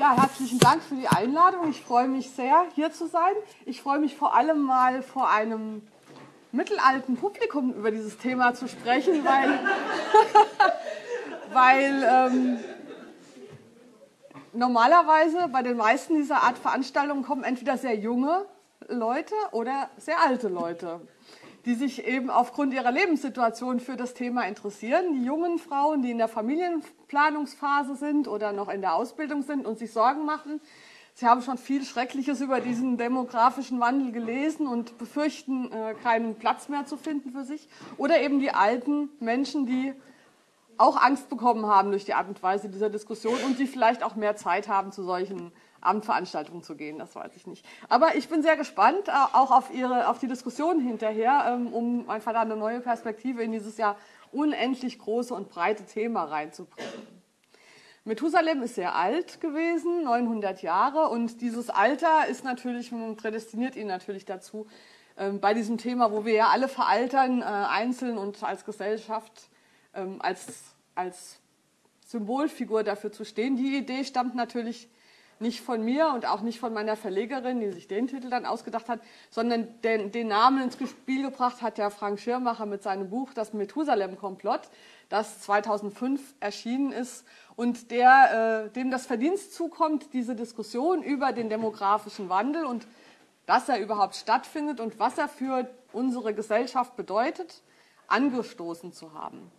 Ja, herzlichen Dank für die Einladung. Ich freue mich sehr, hier zu sein. Ich freue mich vor allem mal vor einem mittelalten Publikum über dieses Thema zu sprechen, weil, weil ähm, normalerweise bei den meisten dieser Art Veranstaltungen kommen entweder sehr junge Leute oder sehr alte Leute die sich eben aufgrund ihrer Lebenssituation für das Thema interessieren. Die jungen Frauen, die in der Familienplanungsphase sind oder noch in der Ausbildung sind und sich Sorgen machen. Sie haben schon viel Schreckliches über diesen demografischen Wandel gelesen und befürchten, äh, keinen Platz mehr zu finden für sich. Oder eben die alten Menschen, die auch Angst bekommen haben durch die Art und Weise dieser Diskussion und die vielleicht auch mehr Zeit haben zu solchen Abendveranstaltungen zu gehen, das weiß ich nicht. Aber ich bin sehr gespannt, äh, auch auf, Ihre, auf die Diskussion hinterher, ähm, um einfach eine neue Perspektive in dieses ja unendlich große und breite Thema reinzubringen. Methusalem ist sehr alt gewesen, 900 Jahre, und dieses Alter ist natürlich, prädestiniert ihn natürlich dazu, ähm, bei diesem Thema, wo wir ja alle veraltern, äh, einzeln und als Gesellschaft, ähm, als, als Symbolfigur dafür zu stehen. Die Idee stammt natürlich nicht von mir und auch nicht von meiner Verlegerin, die sich den Titel dann ausgedacht hat, sondern den, den Namen ins Spiel gebracht hat der Frank Schirmacher mit seinem Buch Das Methusalem-Komplott, das 2005 erschienen ist und der, äh, dem das Verdienst zukommt, diese Diskussion über den demografischen Wandel und dass er überhaupt stattfindet und was er für unsere Gesellschaft bedeutet, angestoßen zu haben.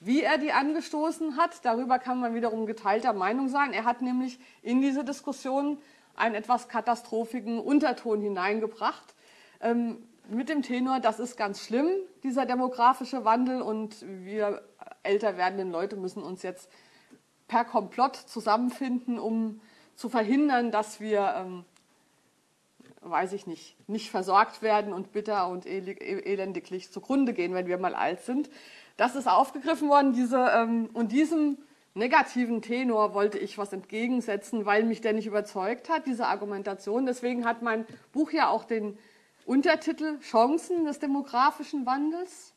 Wie er die angestoßen hat, darüber kann man wiederum geteilter Meinung sein. Er hat nämlich in diese Diskussion einen etwas katastrophigen Unterton hineingebracht. Ähm, mit dem Tenor, das ist ganz schlimm, dieser demografische Wandel und wir älter werdenden Leute müssen uns jetzt per Komplott zusammenfinden, um zu verhindern, dass wir, ähm, weiß ich nicht, nicht versorgt werden und bitter und elendiglich zugrunde gehen, wenn wir mal alt sind. Das ist aufgegriffen worden diese, ähm, und diesem negativen Tenor wollte ich was entgegensetzen, weil mich der nicht überzeugt hat, diese Argumentation. Deswegen hat mein Buch ja auch den Untertitel Chancen des demografischen Wandels.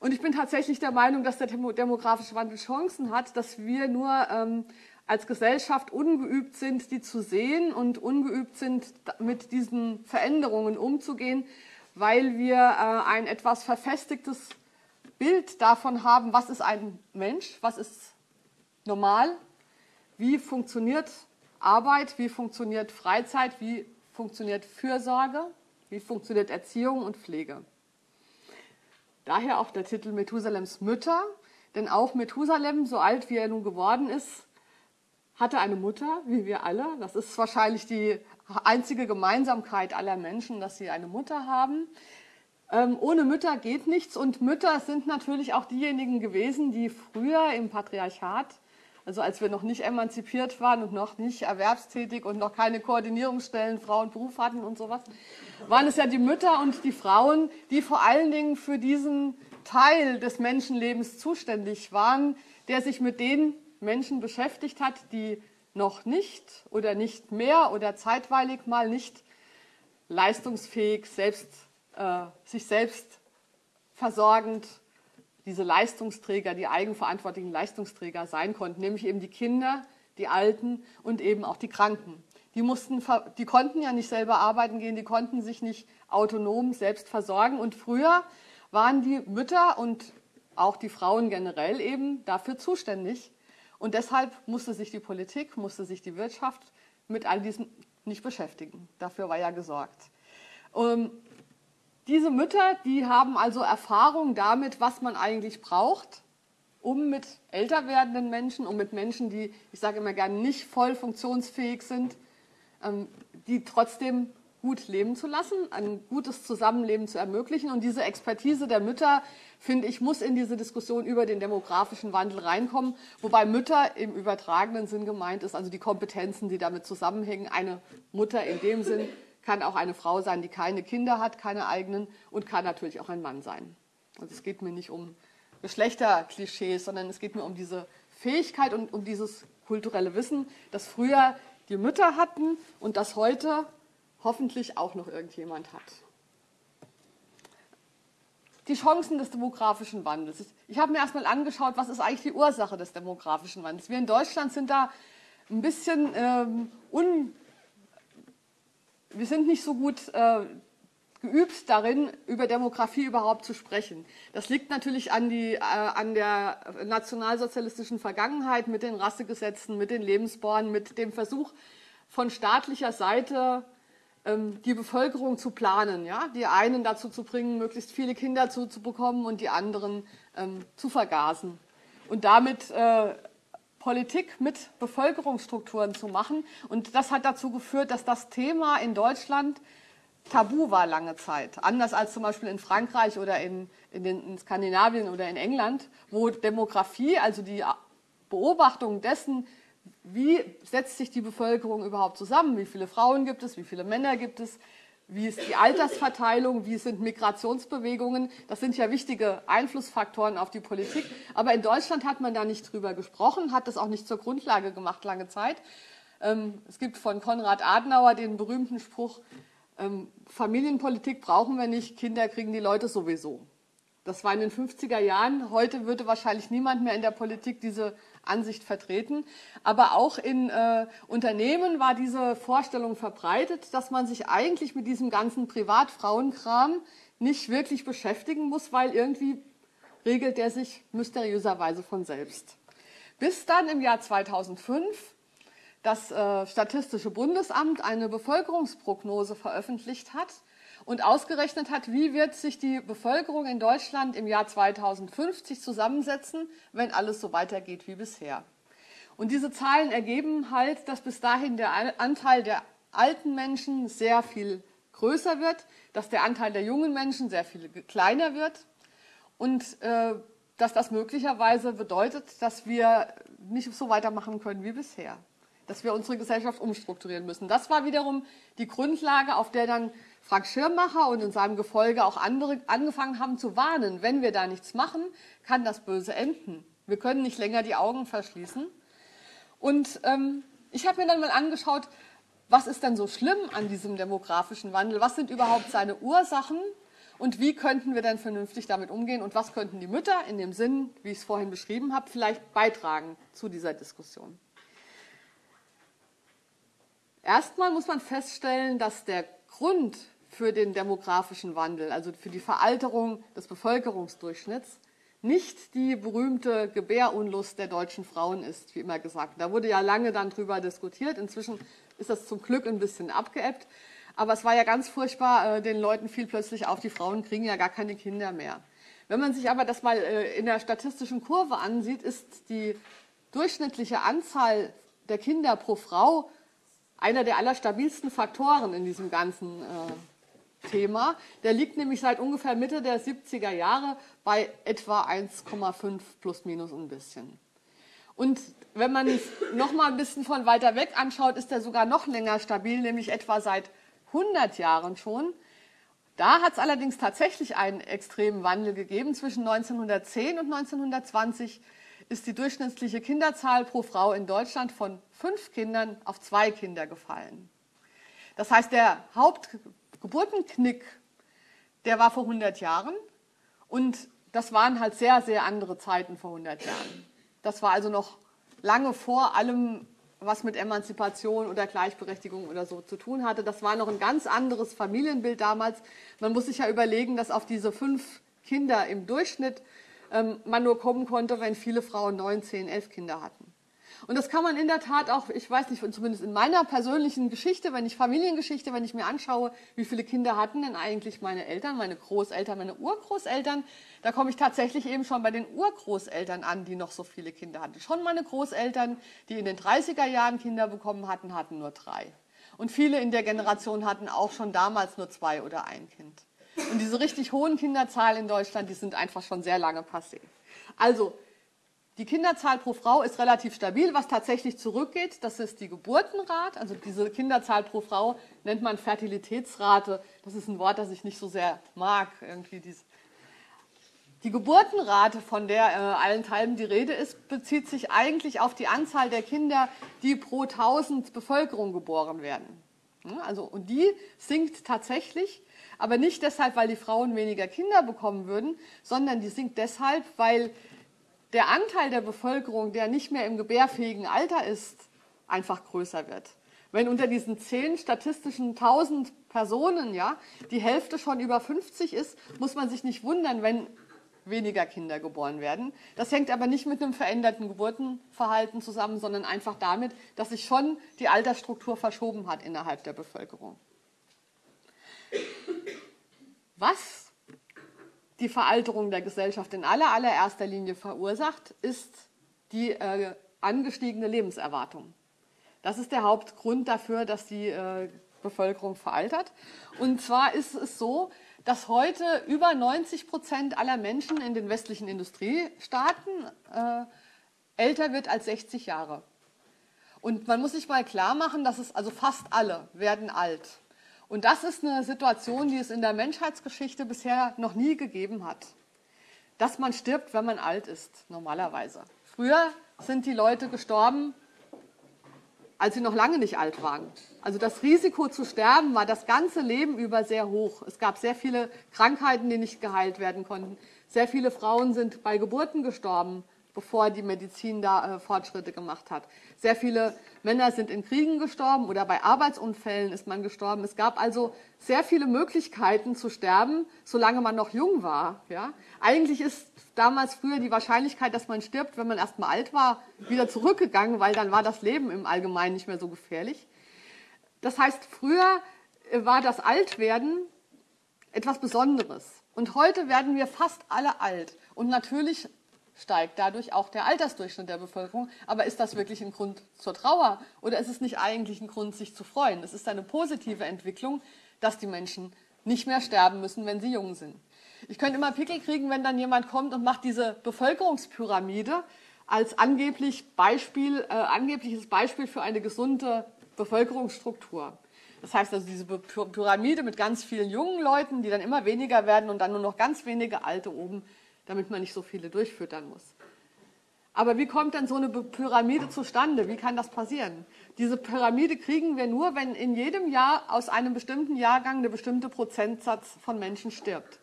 Und ich bin tatsächlich der Meinung, dass der demografische Wandel Chancen hat, dass wir nur ähm, als Gesellschaft ungeübt sind, die zu sehen und ungeübt sind, mit diesen Veränderungen umzugehen, weil wir äh, ein etwas verfestigtes Bild davon haben, was ist ein Mensch, was ist normal, wie funktioniert Arbeit, wie funktioniert Freizeit, wie funktioniert Fürsorge, wie funktioniert Erziehung und Pflege. Daher auch der Titel Methusalems Mütter, denn auch Methusalem, so alt wie er nun geworden ist, hatte eine Mutter, wie wir alle. Das ist wahrscheinlich die einzige Gemeinsamkeit aller Menschen, dass sie eine Mutter haben. Ähm, ohne Mütter geht nichts. Und Mütter sind natürlich auch diejenigen gewesen, die früher im Patriarchat, also als wir noch nicht emanzipiert waren und noch nicht erwerbstätig und noch keine Koordinierungsstellen, Frau und Beruf hatten und sowas, waren es ja die Mütter und die Frauen, die vor allen Dingen für diesen Teil des Menschenlebens zuständig waren, der sich mit den Menschen beschäftigt hat, die noch nicht oder nicht mehr oder zeitweilig mal nicht leistungsfähig, selbst äh, sich selbst versorgend diese Leistungsträger, die eigenverantwortlichen Leistungsträger sein konnten, nämlich eben die Kinder, die Alten und eben auch die Kranken. Die, mussten, die konnten ja nicht selber arbeiten gehen, die konnten sich nicht autonom selbst versorgen. Und früher waren die Mütter und auch die Frauen generell eben dafür zuständig. Und deshalb musste sich die Politik, musste sich die Wirtschaft mit all diesem nicht beschäftigen. Dafür war ja gesorgt. Diese Mütter, die haben also Erfahrung damit, was man eigentlich braucht, um mit älter werdenden Menschen, um mit Menschen, die, ich sage immer gerne, nicht voll funktionsfähig sind, ähm, die trotzdem gut leben zu lassen, ein gutes Zusammenleben zu ermöglichen. Und diese Expertise der Mütter, finde ich, muss in diese Diskussion über den demografischen Wandel reinkommen, wobei Mütter im übertragenen Sinn gemeint ist, also die Kompetenzen, die damit zusammenhängen. Eine Mutter in dem Sinn, kann auch eine Frau sein, die keine Kinder hat, keine eigenen und kann natürlich auch ein Mann sein. Also es geht mir nicht um Geschlechterklischees, sondern es geht mir um diese Fähigkeit und um dieses kulturelle Wissen, das früher die Mütter hatten und das heute hoffentlich auch noch irgendjemand hat. Die Chancen des demografischen Wandels. Ich habe mir erstmal angeschaut, was ist eigentlich die Ursache des demografischen Wandels. Wir in Deutschland sind da ein bisschen ähm, un, wir sind nicht so gut äh, geübt darin, über Demografie überhaupt zu sprechen. Das liegt natürlich an, die, äh, an der nationalsozialistischen Vergangenheit mit den Rassegesetzen, mit den Lebensborn, mit dem Versuch von staatlicher Seite ähm, die Bevölkerung zu planen, ja, die einen dazu zu bringen, möglichst viele Kinder zu, bekommen und die anderen ähm, zu vergasen und damit äh, Politik mit Bevölkerungsstrukturen zu machen. Und das hat dazu geführt, dass das Thema in Deutschland tabu war lange Zeit. Anders als zum Beispiel in Frankreich oder in, in, den, in Skandinavien oder in England, wo Demografie, also die Beobachtung dessen, wie setzt sich die Bevölkerung überhaupt zusammen, wie viele Frauen gibt es, wie viele Männer gibt es, wie ist die Altersverteilung, wie sind Migrationsbewegungen. Das sind ja wichtige Einflussfaktoren auf die Politik. Aber in Deutschland hat man da nicht drüber gesprochen, hat das auch nicht zur Grundlage gemacht lange Zeit. Ähm, es gibt von Konrad Adenauer den berühmten Spruch, ähm, Familienpolitik brauchen wir nicht, Kinder kriegen die Leute sowieso. Das war in den 50er Jahren. Heute würde wahrscheinlich niemand mehr in der Politik diese Ansicht vertreten. Aber auch in äh, Unternehmen war diese Vorstellung verbreitet, dass man sich eigentlich mit diesem ganzen Privatfrauenkram nicht wirklich beschäftigen muss, weil irgendwie regelt der sich mysteriöserweise von selbst. Bis dann im Jahr 2005 das äh, Statistische Bundesamt eine Bevölkerungsprognose veröffentlicht hat und ausgerechnet hat, wie wird sich die Bevölkerung in Deutschland im Jahr 2050 zusammensetzen, wenn alles so weitergeht wie bisher. Und diese Zahlen ergeben halt, dass bis dahin der Anteil der alten Menschen sehr viel größer wird, dass der Anteil der jungen Menschen sehr viel kleiner wird und äh, dass das möglicherweise bedeutet, dass wir nicht so weitermachen können wie bisher, dass wir unsere Gesellschaft umstrukturieren müssen. Das war wiederum die Grundlage, auf der dann Frank Schirmacher und in seinem Gefolge auch andere angefangen haben zu warnen, wenn wir da nichts machen, kann das böse enden. Wir können nicht länger die Augen verschließen. Und ähm, ich habe mir dann mal angeschaut, was ist denn so schlimm an diesem demografischen Wandel? Was sind überhaupt seine Ursachen? Und wie könnten wir denn vernünftig damit umgehen? Und was könnten die Mütter in dem Sinn, wie ich es vorhin beschrieben habe, vielleicht beitragen zu dieser Diskussion? Erstmal muss man feststellen, dass der Grund für den demografischen Wandel, also für die Veralterung des Bevölkerungsdurchschnitts, nicht die berühmte Gebärunlust der deutschen Frauen ist, wie immer gesagt. Da wurde ja lange dann drüber diskutiert. Inzwischen ist das zum Glück ein bisschen abgeebbt. Aber es war ja ganz furchtbar, äh, den Leuten fiel plötzlich auf, die Frauen kriegen ja gar keine Kinder mehr. Wenn man sich aber das mal äh, in der statistischen Kurve ansieht, ist die durchschnittliche Anzahl der Kinder pro Frau einer der allerstabilsten Faktoren in diesem ganzen äh, Thema. Der liegt nämlich seit ungefähr Mitte der 70er Jahre bei etwa 1,5 plus minus ein bisschen. Und wenn man es noch mal ein bisschen von weiter weg anschaut, ist der sogar noch länger stabil, nämlich etwa seit 100 Jahren schon. Da hat es allerdings tatsächlich einen extremen Wandel gegeben. Zwischen 1910 und 1920 ist die durchschnittliche Kinderzahl pro Frau in Deutschland von fünf Kindern auf zwei Kinder gefallen. Das heißt, der Haupt Geburtenknick, der war vor 100 Jahren und das waren halt sehr, sehr andere Zeiten vor 100 Jahren. Das war also noch lange vor allem, was mit Emanzipation oder Gleichberechtigung oder so zu tun hatte. Das war noch ein ganz anderes Familienbild damals. Man muss sich ja überlegen, dass auf diese fünf Kinder im Durchschnitt ähm, man nur kommen konnte, wenn viele Frauen neun, zehn, elf Kinder hatten. Und das kann man in der Tat auch, ich weiß nicht, zumindest in meiner persönlichen Geschichte, wenn ich Familiengeschichte, wenn ich mir anschaue, wie viele Kinder hatten denn eigentlich meine Eltern, meine Großeltern, meine Urgroßeltern, da komme ich tatsächlich eben schon bei den Urgroßeltern an, die noch so viele Kinder hatten. Schon meine Großeltern, die in den 30er Jahren Kinder bekommen hatten, hatten nur drei. Und viele in der Generation hatten auch schon damals nur zwei oder ein Kind. Und diese richtig hohen Kinderzahlen in Deutschland, die sind einfach schon sehr lange passé. Also die Kinderzahl pro Frau ist relativ stabil. Was tatsächlich zurückgeht, das ist die Geburtenrate. Also diese Kinderzahl pro Frau nennt man Fertilitätsrate. Das ist ein Wort, das ich nicht so sehr mag. Irgendwie diese. Die Geburtenrate, von der äh, allenthalben die Rede ist, bezieht sich eigentlich auf die Anzahl der Kinder, die pro 1000 Bevölkerung geboren werden. Also, und die sinkt tatsächlich, aber nicht deshalb, weil die Frauen weniger Kinder bekommen würden, sondern die sinkt deshalb, weil der Anteil der Bevölkerung, der nicht mehr im gebärfähigen Alter ist, einfach größer wird. Wenn unter diesen zehn statistischen 1000 Personen ja die Hälfte schon über 50 ist, muss man sich nicht wundern, wenn weniger Kinder geboren werden. Das hängt aber nicht mit einem veränderten Geburtenverhalten zusammen, sondern einfach damit, dass sich schon die Altersstruktur verschoben hat innerhalb der Bevölkerung. Was die Veralterung der Gesellschaft in aller, allererster Linie verursacht, ist die äh, angestiegene Lebenserwartung. Das ist der Hauptgrund dafür, dass die äh, Bevölkerung veraltert. Und zwar ist es so, dass heute über 90 Prozent aller Menschen in den westlichen Industriestaaten äh, älter wird als 60 Jahre. Und man muss sich mal klar machen, dass es also fast alle werden alt. Und das ist eine Situation, die es in der Menschheitsgeschichte bisher noch nie gegeben hat. Dass man stirbt, wenn man alt ist, normalerweise. Früher sind die Leute gestorben, als sie noch lange nicht alt waren. Also das Risiko zu sterben war das ganze Leben über sehr hoch. Es gab sehr viele Krankheiten, die nicht geheilt werden konnten. Sehr viele Frauen sind bei Geburten gestorben bevor die Medizin da äh, Fortschritte gemacht hat. Sehr viele Männer sind in Kriegen gestorben oder bei Arbeitsunfällen ist man gestorben. Es gab also sehr viele Möglichkeiten zu sterben, solange man noch jung war. Ja? Eigentlich ist damals früher die Wahrscheinlichkeit, dass man stirbt, wenn man erst mal alt war, wieder zurückgegangen, weil dann war das Leben im Allgemeinen nicht mehr so gefährlich. Das heißt, früher äh, war das Altwerden etwas Besonderes. Und heute werden wir fast alle alt. Und natürlich steigt dadurch auch der Altersdurchschnitt der Bevölkerung. Aber ist das wirklich ein Grund zur Trauer oder ist es nicht eigentlich ein Grund, sich zu freuen? Es ist eine positive Entwicklung, dass die Menschen nicht mehr sterben müssen, wenn sie jung sind. Ich könnte immer Pickel kriegen, wenn dann jemand kommt und macht diese Bevölkerungspyramide als angeblich Beispiel, äh, angebliches Beispiel für eine gesunde Bevölkerungsstruktur. Das heißt also diese Pyramide mit ganz vielen jungen Leuten, die dann immer weniger werden und dann nur noch ganz wenige Alte oben damit man nicht so viele durchfüttern muss. Aber wie kommt denn so eine Pyramide zustande? Wie kann das passieren? Diese Pyramide kriegen wir nur, wenn in jedem Jahr aus einem bestimmten Jahrgang eine bestimmte Prozentsatz von Menschen stirbt.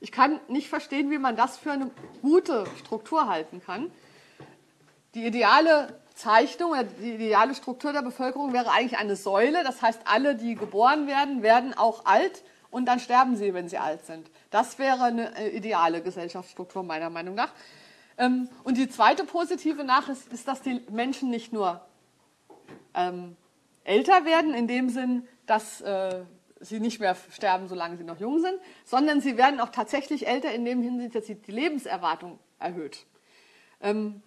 Ich kann nicht verstehen, wie man das für eine gute Struktur halten kann. Die ideale Zeichnung oder die ideale Struktur der Bevölkerung wäre eigentlich eine Säule. Das heißt, alle, die geboren werden, werden auch alt und dann sterben sie, wenn sie alt sind. Das wäre eine äh, ideale Gesellschaftsstruktur meiner Meinung nach. Ähm, und die zweite positive Nachricht ist, dass die Menschen nicht nur ähm, älter werden, in dem Sinn, dass äh, sie nicht mehr sterben, solange sie noch jung sind, sondern sie werden auch tatsächlich älter in dem Hinsicht, dass sie die Lebenserwartung erhöht. Ähm,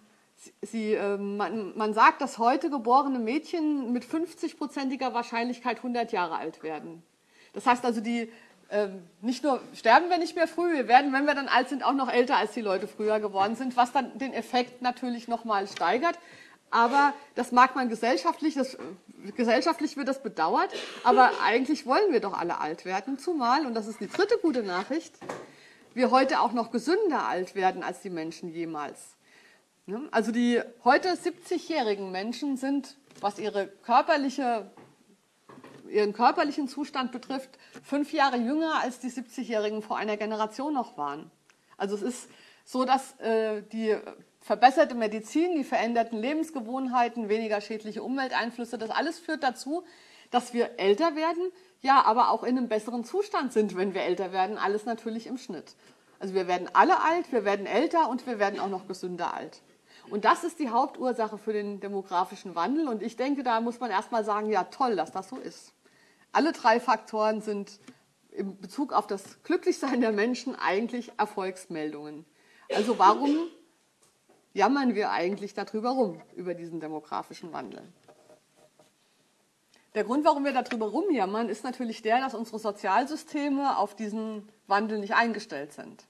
sie, äh, man, man, sagt, dass heute geborene Mädchen mit 50-prozentiger Wahrscheinlichkeit 100 Jahre alt werden. Das heißt also, die ähm, nicht nur sterben wir nicht mehr früh, wir werden, wenn wir dann alt sind, auch noch älter als die Leute früher geworden sind, was dann den Effekt natürlich nochmal steigert. Aber das mag man gesellschaftlich, das, gesellschaftlich wird das bedauert, aber eigentlich wollen wir doch alle alt werden, zumal, und das ist die dritte gute Nachricht, wir heute auch noch gesünder alt werden als die Menschen jemals. Ne? Also die heute 70-jährigen Menschen sind, was ihre körperliche ihren körperlichen Zustand betrifft, fünf Jahre jünger als die 70-Jährigen vor einer Generation noch waren. Also es ist so, dass äh, die verbesserte Medizin, die veränderten Lebensgewohnheiten, weniger schädliche Umwelteinflüsse, das alles führt dazu, dass wir älter werden, ja, aber auch in einem besseren Zustand sind, wenn wir älter werden. Alles natürlich im Schnitt. Also wir werden alle alt, wir werden älter und wir werden auch noch gesünder alt. Und das ist die Hauptursache für den demografischen Wandel. Und ich denke, da muss man erstmal sagen, ja toll, dass das so ist. Alle drei Faktoren sind in Bezug auf das Glücklichsein der Menschen eigentlich Erfolgsmeldungen. Also warum jammern wir eigentlich darüber rum, über diesen demografischen Wandel? Der Grund, warum wir darüber rumjammern, ist natürlich der, dass unsere Sozialsysteme auf diesen Wandel nicht eingestellt sind.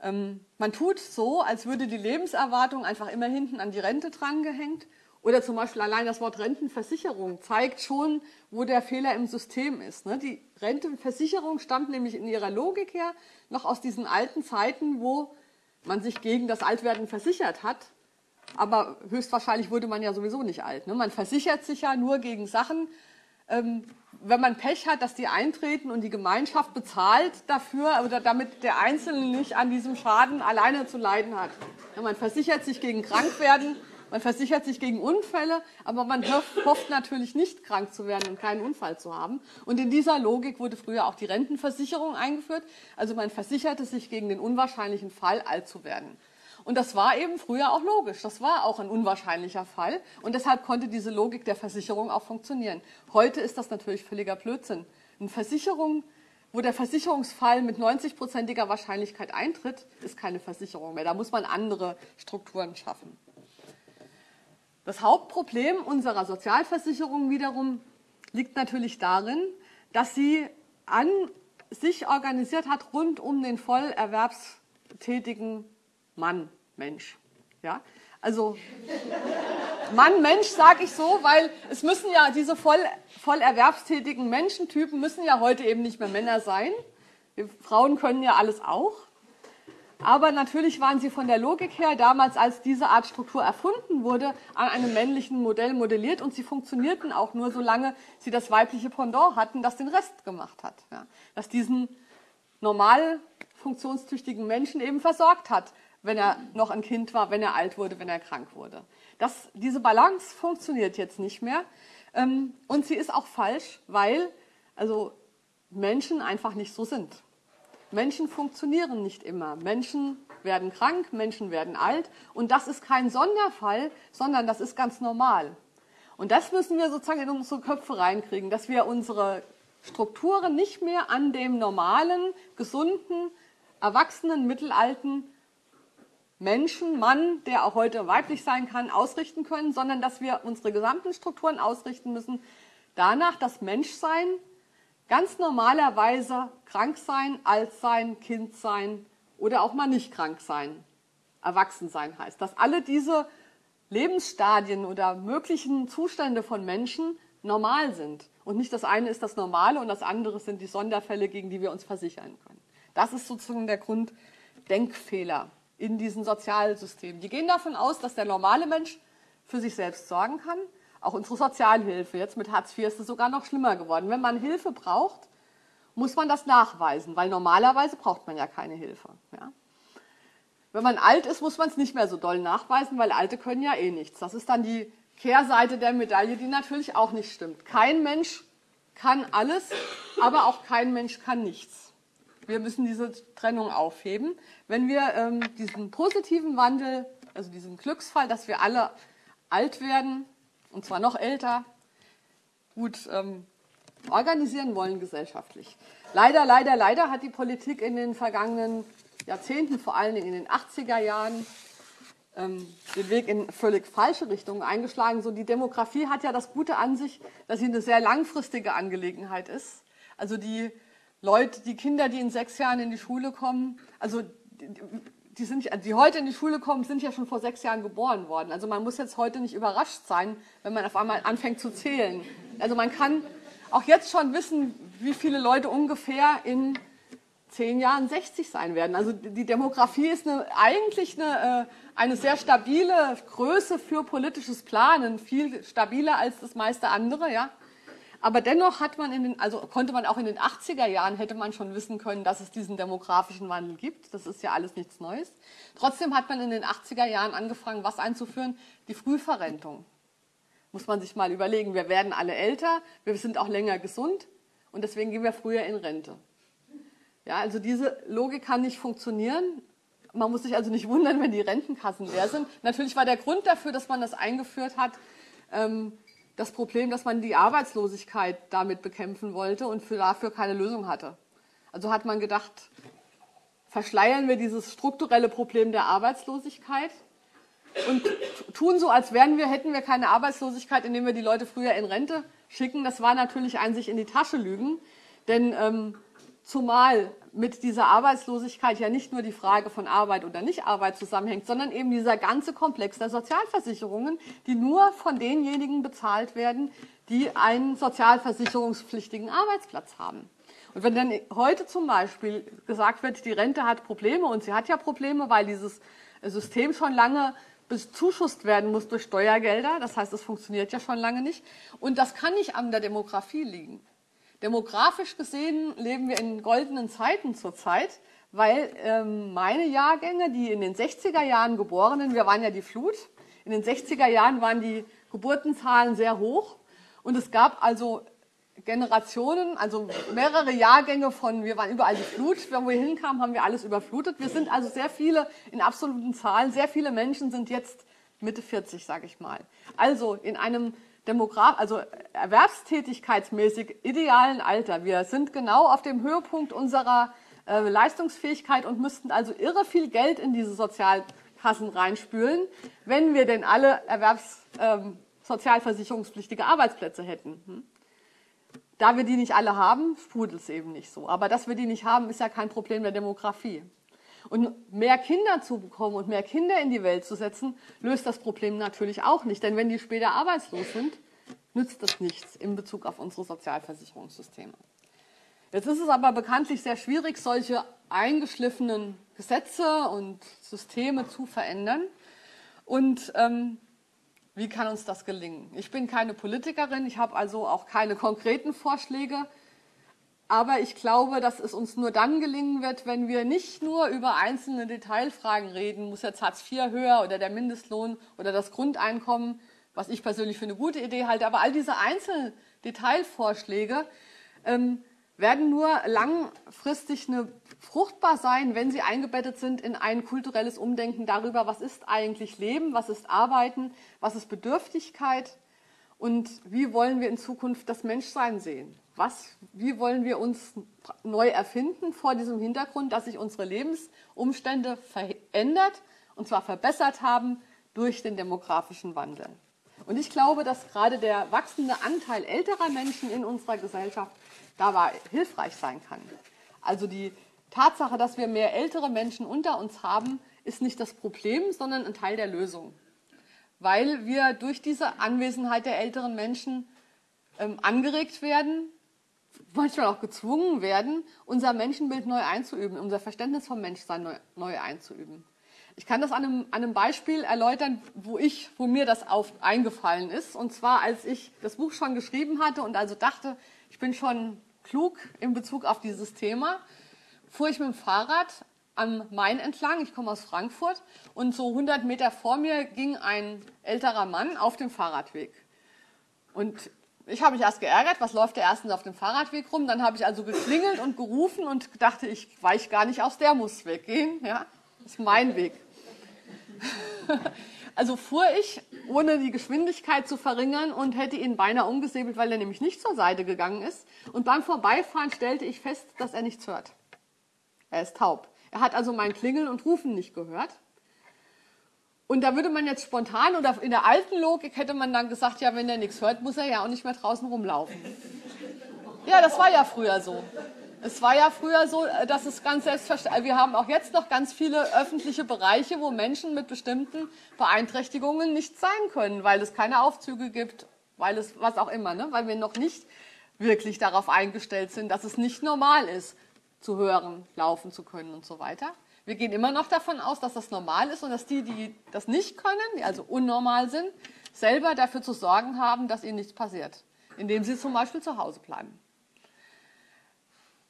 Ähm, man tut so, als würde die Lebenserwartung einfach immer hinten an die Rente drangehängt oder zum Beispiel allein das Wort Rentenversicherung zeigt schon, wo der Fehler im System ist. Ne? Die Rentenversicherung stammt nämlich in ihrer Logik her noch aus diesen alten Zeiten, wo man sich gegen das Altwerden versichert hat. Aber höchstwahrscheinlich wurde man ja sowieso nicht alt. Ne? Man versichert sich ja nur gegen Sachen, ähm, wenn man Pech hat, dass die eintreten und die Gemeinschaft bezahlt dafür oder damit der Einzelne nicht an diesem Schaden alleine zu leiden hat. Man versichert sich gegen Krankwerden Man versichert sich gegen Unfälle, aber man hofft natürlich nicht krank zu werden und keinen Unfall zu haben. Und in dieser Logik wurde früher auch die Rentenversicherung eingeführt. Also man versicherte sich gegen den unwahrscheinlichen Fall, alt zu werden. Und das war eben früher auch logisch. Das war auch ein unwahrscheinlicher Fall. Und deshalb konnte diese Logik der Versicherung auch funktionieren. Heute ist das natürlich völliger Blödsinn. Eine Versicherung, wo der Versicherungsfall mit 90-prozentiger Wahrscheinlichkeit eintritt, ist keine Versicherung mehr. Da muss man andere Strukturen schaffen. Das Hauptproblem unserer Sozialversicherung wiederum liegt natürlich darin, dass sie an sich organisiert hat rund um den voll erwerbstätigen Mann. Mensch. Ja? Also Mann, Mensch sage ich so, weil es müssen ja diese voll, voll erwerbstätigen Menschentypen müssen ja heute eben nicht mehr Männer sein. Wir Frauen können ja alles auch. Aber natürlich waren sie von der Logik her damals, als diese Art Struktur erfunden wurde, an einem männlichen Modell modelliert und sie funktionierten auch nur, solange sie das weibliche Pendant hatten, das den Rest gemacht hat. Ja. Das diesen normal funktionstüchtigen Menschen eben versorgt hat wenn er noch ein Kind war, wenn er alt wurde, wenn er krank wurde. Das, diese Balance funktioniert jetzt nicht mehr. Ähm, und sie ist auch falsch, weil also Menschen einfach nicht so sind. Menschen funktionieren nicht immer. Menschen werden krank, Menschen werden alt. Und das ist kein Sonderfall, sondern das ist ganz normal. Und das müssen wir sozusagen in unsere Köpfe reinkriegen, dass wir unsere Strukturen nicht mehr an dem normalen, gesunden, erwachsenen, mittelalten Menschen, Mann, der auch heute weiblich sein kann, ausrichten können, sondern dass wir unsere gesamten Strukturen ausrichten müssen danach, dass Menschsein ganz normalerweise krank sein, alt sein, Kind sein oder auch mal nicht krank sein, erwachsen sein heißt. Dass alle diese Lebensstadien oder möglichen Zustände von Menschen normal sind. Und nicht das eine ist das Normale und das andere sind die Sonderfälle, gegen die wir uns versichern können. Das ist sozusagen der Grunddenkfehler in diesen Sozialsystemen. Die gehen davon aus, dass der normale Mensch für sich selbst sorgen kann. Auch unsere Sozialhilfe, jetzt mit Hartz IV ist es sogar noch schlimmer geworden. Wenn man Hilfe braucht, muss man das nachweisen, weil normalerweise braucht man ja keine Hilfe. Ja? Wenn man alt ist, muss man es nicht mehr so doll nachweisen, weil Alte können ja eh nichts. Das ist dann die Kehrseite der Medaille, die natürlich auch nicht stimmt. Kein Mensch kann alles, aber auch kein Mensch kann nichts. Wir müssen diese Trennung aufheben. Wenn wir ähm, diesen positiven Wandel, also diesen Glücksfall, dass wir alle alt werden, und zwar noch älter, gut ähm, organisieren wollen gesellschaftlich. Leider, leider, leider hat die Politik in den vergangenen Jahrzehnten, vor allen Dingen in den 80er Jahren, ähm, den Weg in völlig falsche Richtungen eingeschlagen. So die Demografie hat ja das Gute an sich, dass sie eine sehr langfristige Angelegenheit ist. Also die Leute, die Kinder, die in sechs Jahren in die Schule kommen, also die, sind, die heute in die Schule kommen, sind ja schon vor sechs Jahren geboren worden. Also man muss jetzt heute nicht überrascht sein, wenn man auf einmal anfängt zu zählen. Also man kann auch jetzt schon wissen, wie viele Leute ungefähr in zehn Jahren 60 sein werden. Also die Demografie ist eine, eigentlich eine, äh, eine sehr stabile Größe für politisches Planen, viel stabiler als das meiste andere, ja. Aber dennoch hat man in den, also konnte man auch in den 80er Jahren, hätte man schon wissen können, dass es diesen demografischen Wandel gibt. Das ist ja alles nichts Neues. Trotzdem hat man in den 80er Jahren angefangen, was einzuführen? Die Frühverrentung. Muss man sich mal überlegen. Wir werden alle älter, wir sind auch länger gesund und deswegen gehen wir früher in Rente. Ja, also diese Logik kann nicht funktionieren. Man muss sich also nicht wundern, wenn die Rentenkassen leer sind. Natürlich war der Grund dafür, dass man das eingeführt hat, ähm, das Problem, dass man die Arbeitslosigkeit damit bekämpfen wollte und für dafür keine Lösung hatte. Also hat man gedacht, verschleiern wir dieses strukturelle Problem der Arbeitslosigkeit und tun so, als wären wir, hätten wir keine Arbeitslosigkeit, indem wir die Leute früher in Rente schicken. Das war natürlich ein sich in die Tasche lügen, denn ähm, zumal mit dieser Arbeitslosigkeit ja nicht nur die Frage von Arbeit oder Nichtarbeit zusammenhängt, sondern eben dieser ganze Komplex der Sozialversicherungen, die nur von denjenigen bezahlt werden, die einen sozialversicherungspflichtigen Arbeitsplatz haben. Und wenn dann heute zum Beispiel gesagt wird, die Rente hat Probleme und sie hat ja Probleme, weil dieses System schon lange bezuschusst werden muss durch Steuergelder, das heißt, es funktioniert ja schon lange nicht, und das kann nicht an der Demografie liegen. Demografisch gesehen leben wir in goldenen Zeiten zurzeit, weil ähm, meine Jahrgänge, die in den 60er Jahren geborenen, wir waren ja die Flut, In den 60er Jahren waren die Geburtenzahlen sehr hoch und es gab also Generationen, also mehrere Jahrgänge von, wir waren überall die Flut, wenn wir hinkamen, haben wir alles überflutet. Wir sind also sehr viele, in absoluten Zahlen, sehr viele Menschen sind jetzt Mitte 40, sage ich mal. Also in einem Demograf, also erwerbstätigkeitsmäßig idealen Alter. Wir sind genau auf dem Höhepunkt unserer äh, Leistungsfähigkeit und müssten also irre viel Geld in diese Sozialkassen reinspülen, wenn wir denn alle erwerbssozialversicherungspflichtige ähm, Arbeitsplätze hätten. Hm? Da wir die nicht alle haben, sprudelt es eben nicht so. Aber dass wir die nicht haben, ist ja kein Problem der Demografie. Und mehr Kinder zu bekommen und mehr Kinder in die Welt zu setzen, löst das Problem natürlich auch nicht. Denn wenn die später arbeitslos sind, nützt das nichts in Bezug auf unsere Sozialversicherungssysteme. Jetzt ist es aber bekanntlich sehr schwierig, solche eingeschliffenen Gesetze und Systeme zu verändern. Und ähm, wie kann uns das gelingen? Ich bin keine Politikerin, ich habe also auch keine konkreten Vorschläge. Aber ich glaube, dass es uns nur dann gelingen wird, wenn wir nicht nur über einzelne Detailfragen reden, muss jetzt Hartz IV höher oder der Mindestlohn oder das Grundeinkommen, was ich persönlich für eine gute Idee halte, aber all diese einzelnen Detailvorschläge ähm, werden nur langfristig eine, fruchtbar sein, wenn sie eingebettet sind in ein kulturelles Umdenken darüber, was ist eigentlich Leben, was ist Arbeiten, was ist Bedürftigkeit und wie wollen wir in Zukunft das Menschsein sehen was, wie wollen wir uns neu erfinden vor diesem Hintergrund, dass sich unsere Lebensumstände verändert und zwar verbessert haben durch den demografischen Wandel. Und ich glaube, dass gerade der wachsende Anteil älterer Menschen in unserer Gesellschaft dabei hilfreich sein kann. Also die Tatsache, dass wir mehr ältere Menschen unter uns haben, ist nicht das Problem, sondern ein Teil der Lösung. Weil wir durch diese Anwesenheit der älteren Menschen ähm, angeregt werden, manchmal auch gezwungen werden, unser Menschenbild neu einzuüben, unser Verständnis vom Menschsein neu, neu einzuüben. Ich kann das an einem, an einem, Beispiel erläutern, wo ich, wo mir das auf, eingefallen ist. Und zwar, als ich das Buch schon geschrieben hatte und also dachte, ich bin schon klug in Bezug auf dieses Thema, fuhr ich mit dem Fahrrad am Main entlang. Ich komme aus Frankfurt und so 100 Meter vor mir ging ein älterer Mann auf dem Fahrradweg. Und ich habe mich erst geärgert, was läuft der erstens auf dem Fahrradweg rum? Dann habe ich also geklingelt und gerufen und dachte, ich weiche gar nicht aus, der muss weggehen. Ja, das ist mein Weg. Also fuhr ich, ohne die Geschwindigkeit zu verringern und hätte ihn beinahe umgesäbelt, weil er nämlich nicht zur Seite gegangen ist. Und beim Vorbeifahren stellte ich fest, dass er nichts hört. Er ist taub. Er hat also mein Klingeln und Rufen nicht gehört. Und da würde man jetzt spontan oder in der alten Logik hätte man dann gesagt, ja, wenn er nichts hört, muss er ja auch nicht mehr draußen rumlaufen. Ja, das war ja früher so. Es war ja früher so, dass es ganz selbstverständlich, wir haben auch jetzt noch ganz viele öffentliche Bereiche, wo Menschen mit bestimmten Beeinträchtigungen nicht sein können, weil es keine Aufzüge gibt, weil es was auch immer, ne? weil wir noch nicht wirklich darauf eingestellt sind, dass es nicht normal ist, zu hören, laufen zu können und so weiter. Wir gehen immer noch davon aus, dass das normal ist und dass die, die das nicht können, die also unnormal sind, selber dafür zu sorgen haben, dass ihnen nichts passiert, indem sie zum Beispiel zu Hause bleiben.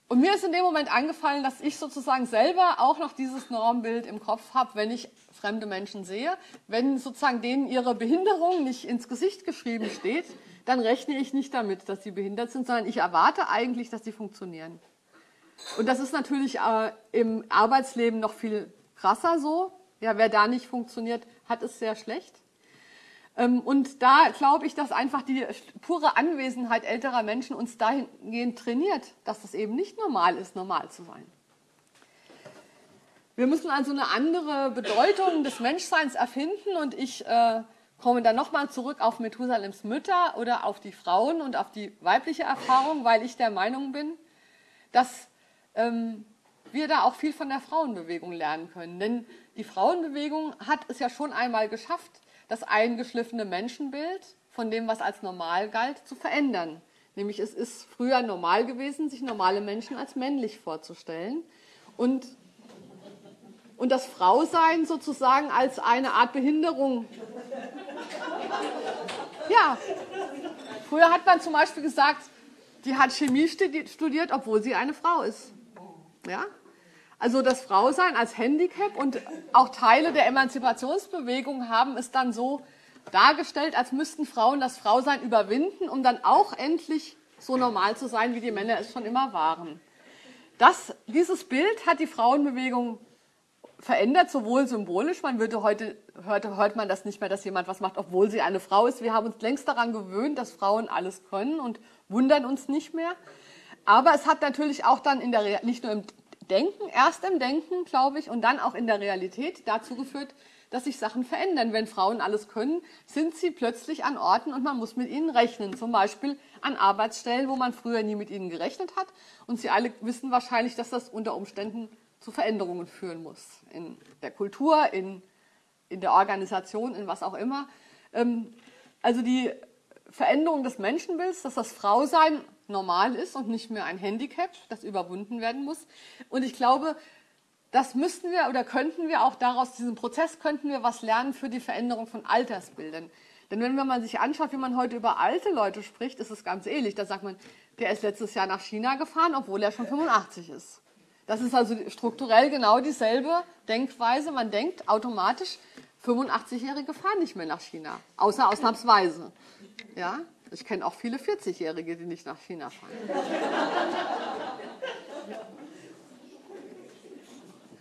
Und mir ist in dem Moment eingefallen, dass ich sozusagen selber auch noch dieses Normbild im Kopf habe, wenn ich fremde Menschen sehe. Wenn sozusagen denen ihre Behinderung nicht ins Gesicht geschrieben steht, dann rechne ich nicht damit, dass sie behindert sind, sondern ich erwarte eigentlich, dass sie funktionieren. Und das ist natürlich äh, im Arbeitsleben noch viel krasser so. Ja, wer da nicht funktioniert, hat es sehr schlecht. Ähm, und da glaube ich, dass einfach die pure Anwesenheit älterer Menschen uns dahingehend trainiert, dass es eben nicht normal ist, normal zu sein. Wir müssen also eine andere Bedeutung des Menschseins erfinden und ich äh, komme dann nochmal zurück auf Methusalems Mütter oder auf die Frauen und auf die weibliche Erfahrung, weil ich der Meinung bin, dass ähm, wir da auch viel von der Frauenbewegung lernen können. Denn die Frauenbewegung hat es ja schon einmal geschafft, das eingeschliffene Menschenbild von dem, was als normal galt, zu verändern. Nämlich es ist früher normal gewesen, sich normale Menschen als männlich vorzustellen und, und das Frausein sozusagen als eine Art Behinderung. Ja, früher hat man zum Beispiel gesagt, die hat Chemie studiert, obwohl sie eine Frau ist. Ja? Also das Frausein als Handicap und auch Teile der Emanzipationsbewegung haben es dann so dargestellt, als müssten Frauen das Frausein überwinden, um dann auch endlich so normal zu sein, wie die Männer es schon immer waren. Das, dieses Bild hat die Frauenbewegung verändert, sowohl symbolisch, man würde heute, heute hört man das nicht mehr, dass jemand was macht, obwohl sie eine Frau ist. Wir haben uns längst daran gewöhnt, dass Frauen alles können und wundern uns nicht mehr. Aber es hat natürlich auch dann in der, nicht nur im Denken, erst im Denken, glaube ich, und dann auch in der Realität dazu geführt, dass sich Sachen verändern. Wenn Frauen alles können, sind sie plötzlich an Orten und man muss mit ihnen rechnen. Zum Beispiel an Arbeitsstellen, wo man früher nie mit ihnen gerechnet hat. Und sie alle wissen wahrscheinlich, dass das unter Umständen zu Veränderungen führen muss. In der Kultur, in, in der Organisation, in was auch immer. Ähm, also die Veränderung des Menschenbilds, dass das Frausein normal ist und nicht mehr ein Handicap, das überwunden werden muss. Und ich glaube, das müssten wir oder könnten wir auch daraus, diesem Prozess könnten wir was lernen für die Veränderung von Altersbildern. Denn wenn man sich anschaut, wie man heute über alte Leute spricht, ist es ganz ähnlich. Da sagt man, der ist letztes Jahr nach China gefahren, obwohl er schon 85 ist. Das ist also strukturell genau dieselbe Denkweise. Man denkt automatisch, 85-Jährige fahren nicht mehr nach China, außer ausnahmsweise. Ja? Ich kenne auch viele 40-Jährige, die nicht nach China fahren.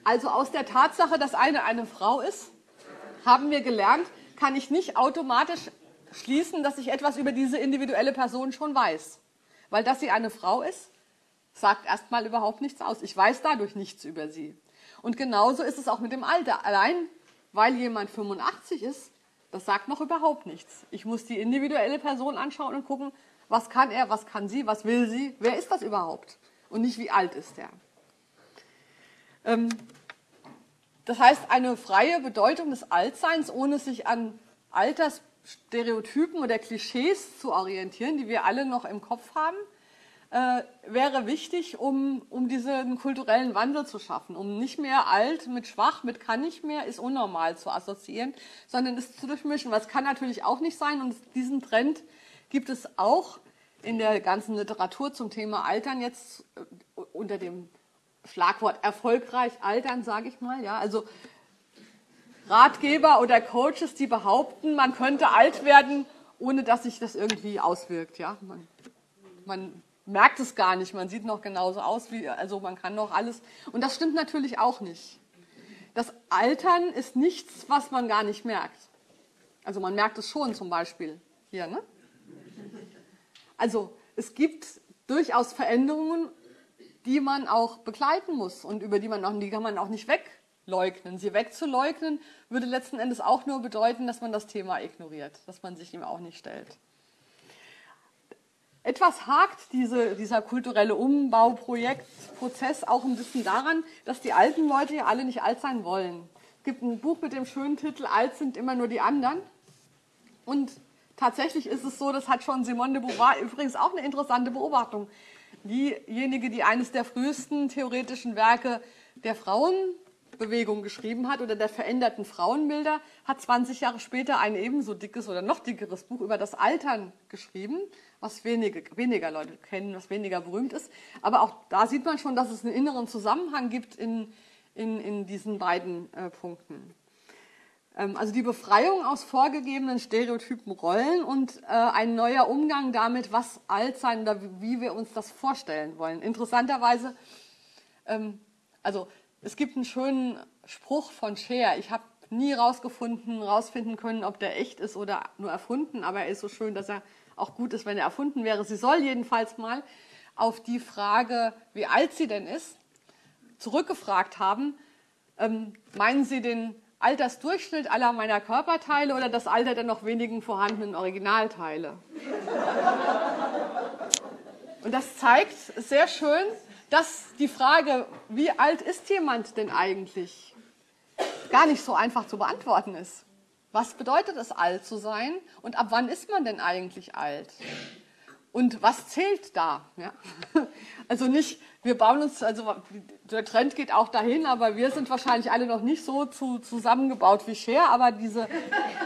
Also aus der Tatsache, dass eine eine Frau ist, haben wir gelernt, kann ich nicht automatisch schließen, dass ich etwas über diese individuelle Person schon weiß. Weil dass sie eine Frau ist, sagt erstmal überhaupt nichts aus. Ich weiß dadurch nichts über sie. Und genauso ist es auch mit dem Alter. Allein weil jemand 85 ist, das sagt noch überhaupt nichts. Ich muss die individuelle Person anschauen und gucken, was kann er, was kann sie, was will sie, wer ist das überhaupt? Und nicht, wie alt ist er. Ähm, das heißt, eine freie Bedeutung des Altseins, ohne sich an Altersstereotypen oder Klischees zu orientieren, die wir alle noch im Kopf haben, äh, wäre wichtig, um, um diesen kulturellen Wandel zu schaffen, um nicht mehr alt mit schwach, mit kann nicht mehr, ist unnormal zu assoziieren, sondern es zu durchmischen. Was kann natürlich auch nicht sein und diesen Trend gibt es auch in der ganzen Literatur zum Thema Altern jetzt äh, unter dem Schlagwort erfolgreich altern, sage ich mal. Ja, also Ratgeber oder Coaches, die behaupten, man könnte alt werden, ohne dass sich das irgendwie auswirkt. Ja, man, man merkt es gar nicht. Man sieht noch genauso aus wie, also man kann noch alles. Und das stimmt natürlich auch nicht. Das Altern ist nichts, was man gar nicht merkt. Also man merkt es schon zum Beispiel hier, ne? Also es gibt durchaus Veränderungen, die man auch begleiten muss und über die man auch, die kann man auch nicht wegleugnen. Sie wegzuleugnen würde letzten Endes auch nur bedeuten, dass man das Thema ignoriert, dass man sich ihm auch nicht stellt. Etwas hakt diese, dieser kulturelle Umbauprojektprozess auch ein bisschen daran, dass die alten Leute ja alle nicht alt sein wollen. Es gibt ein Buch mit dem schönen Titel Alt sind immer nur die anderen. Und tatsächlich ist es so, das hat schon Simone de Beauvoir übrigens auch eine interessante Beobachtung. Diejenige, die eines der frühesten theoretischen Werke der Frauenbewegung geschrieben hat oder der veränderten Frauenbilder, hat 20 Jahre später ein ebenso dickes oder noch dickeres Buch über das Altern geschrieben was wenige, weniger Leute kennen, was weniger berühmt ist. Aber auch da sieht man schon, dass es einen inneren Zusammenhang gibt in, in, in diesen beiden äh, Punkten. Ähm, also die Befreiung aus vorgegebenen stereotypen Rollen und äh, ein neuer Umgang damit, was alt sein oder wie wir uns das vorstellen wollen. Interessanterweise, ähm, also es gibt einen schönen Spruch von Cher. Ich habe nie rausgefunden, rausfinden können, ob der echt ist oder nur erfunden, aber er ist so schön, dass er auch gut ist, wenn er erfunden wäre. Sie soll jedenfalls mal auf die Frage, wie alt sie denn ist, zurückgefragt haben. Ähm, meinen Sie den Altersdurchschnitt aller meiner Körperteile oder das Alter der noch wenigen vorhandenen Originalteile? Und das zeigt sehr schön, dass die Frage, wie alt ist jemand denn eigentlich, gar nicht so einfach zu beantworten ist. Was bedeutet es, alt zu sein? Und ab wann ist man denn eigentlich alt? Und was zählt da? Ja? Also nicht, wir bauen uns, also der Trend geht auch dahin, aber wir sind wahrscheinlich alle noch nicht so zu, zusammengebaut wie Cher. Aber diese,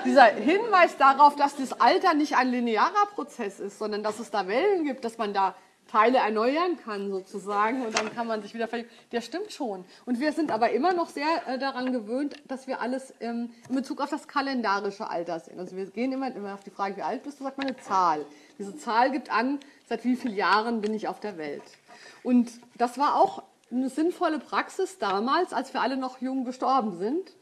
dieser Hinweis darauf, dass das Alter nicht ein linearer Prozess ist, sondern dass es da Wellen gibt, dass man da Teile erneuern kann sozusagen und dann kann man sich wieder verjüngen. Der stimmt schon. Und wir sind aber immer noch sehr äh, daran gewöhnt, dass wir alles ähm, in Bezug auf das kalendarische Alter sehen. Also wir gehen immer, immer auf die Frage, wie alt bist du, sagt man eine Zahl. Diese Zahl gibt an, seit wie vielen Jahren bin ich auf der Welt. Und das war auch eine sinnvolle Praxis damals, als wir alle noch jung gestorben sind,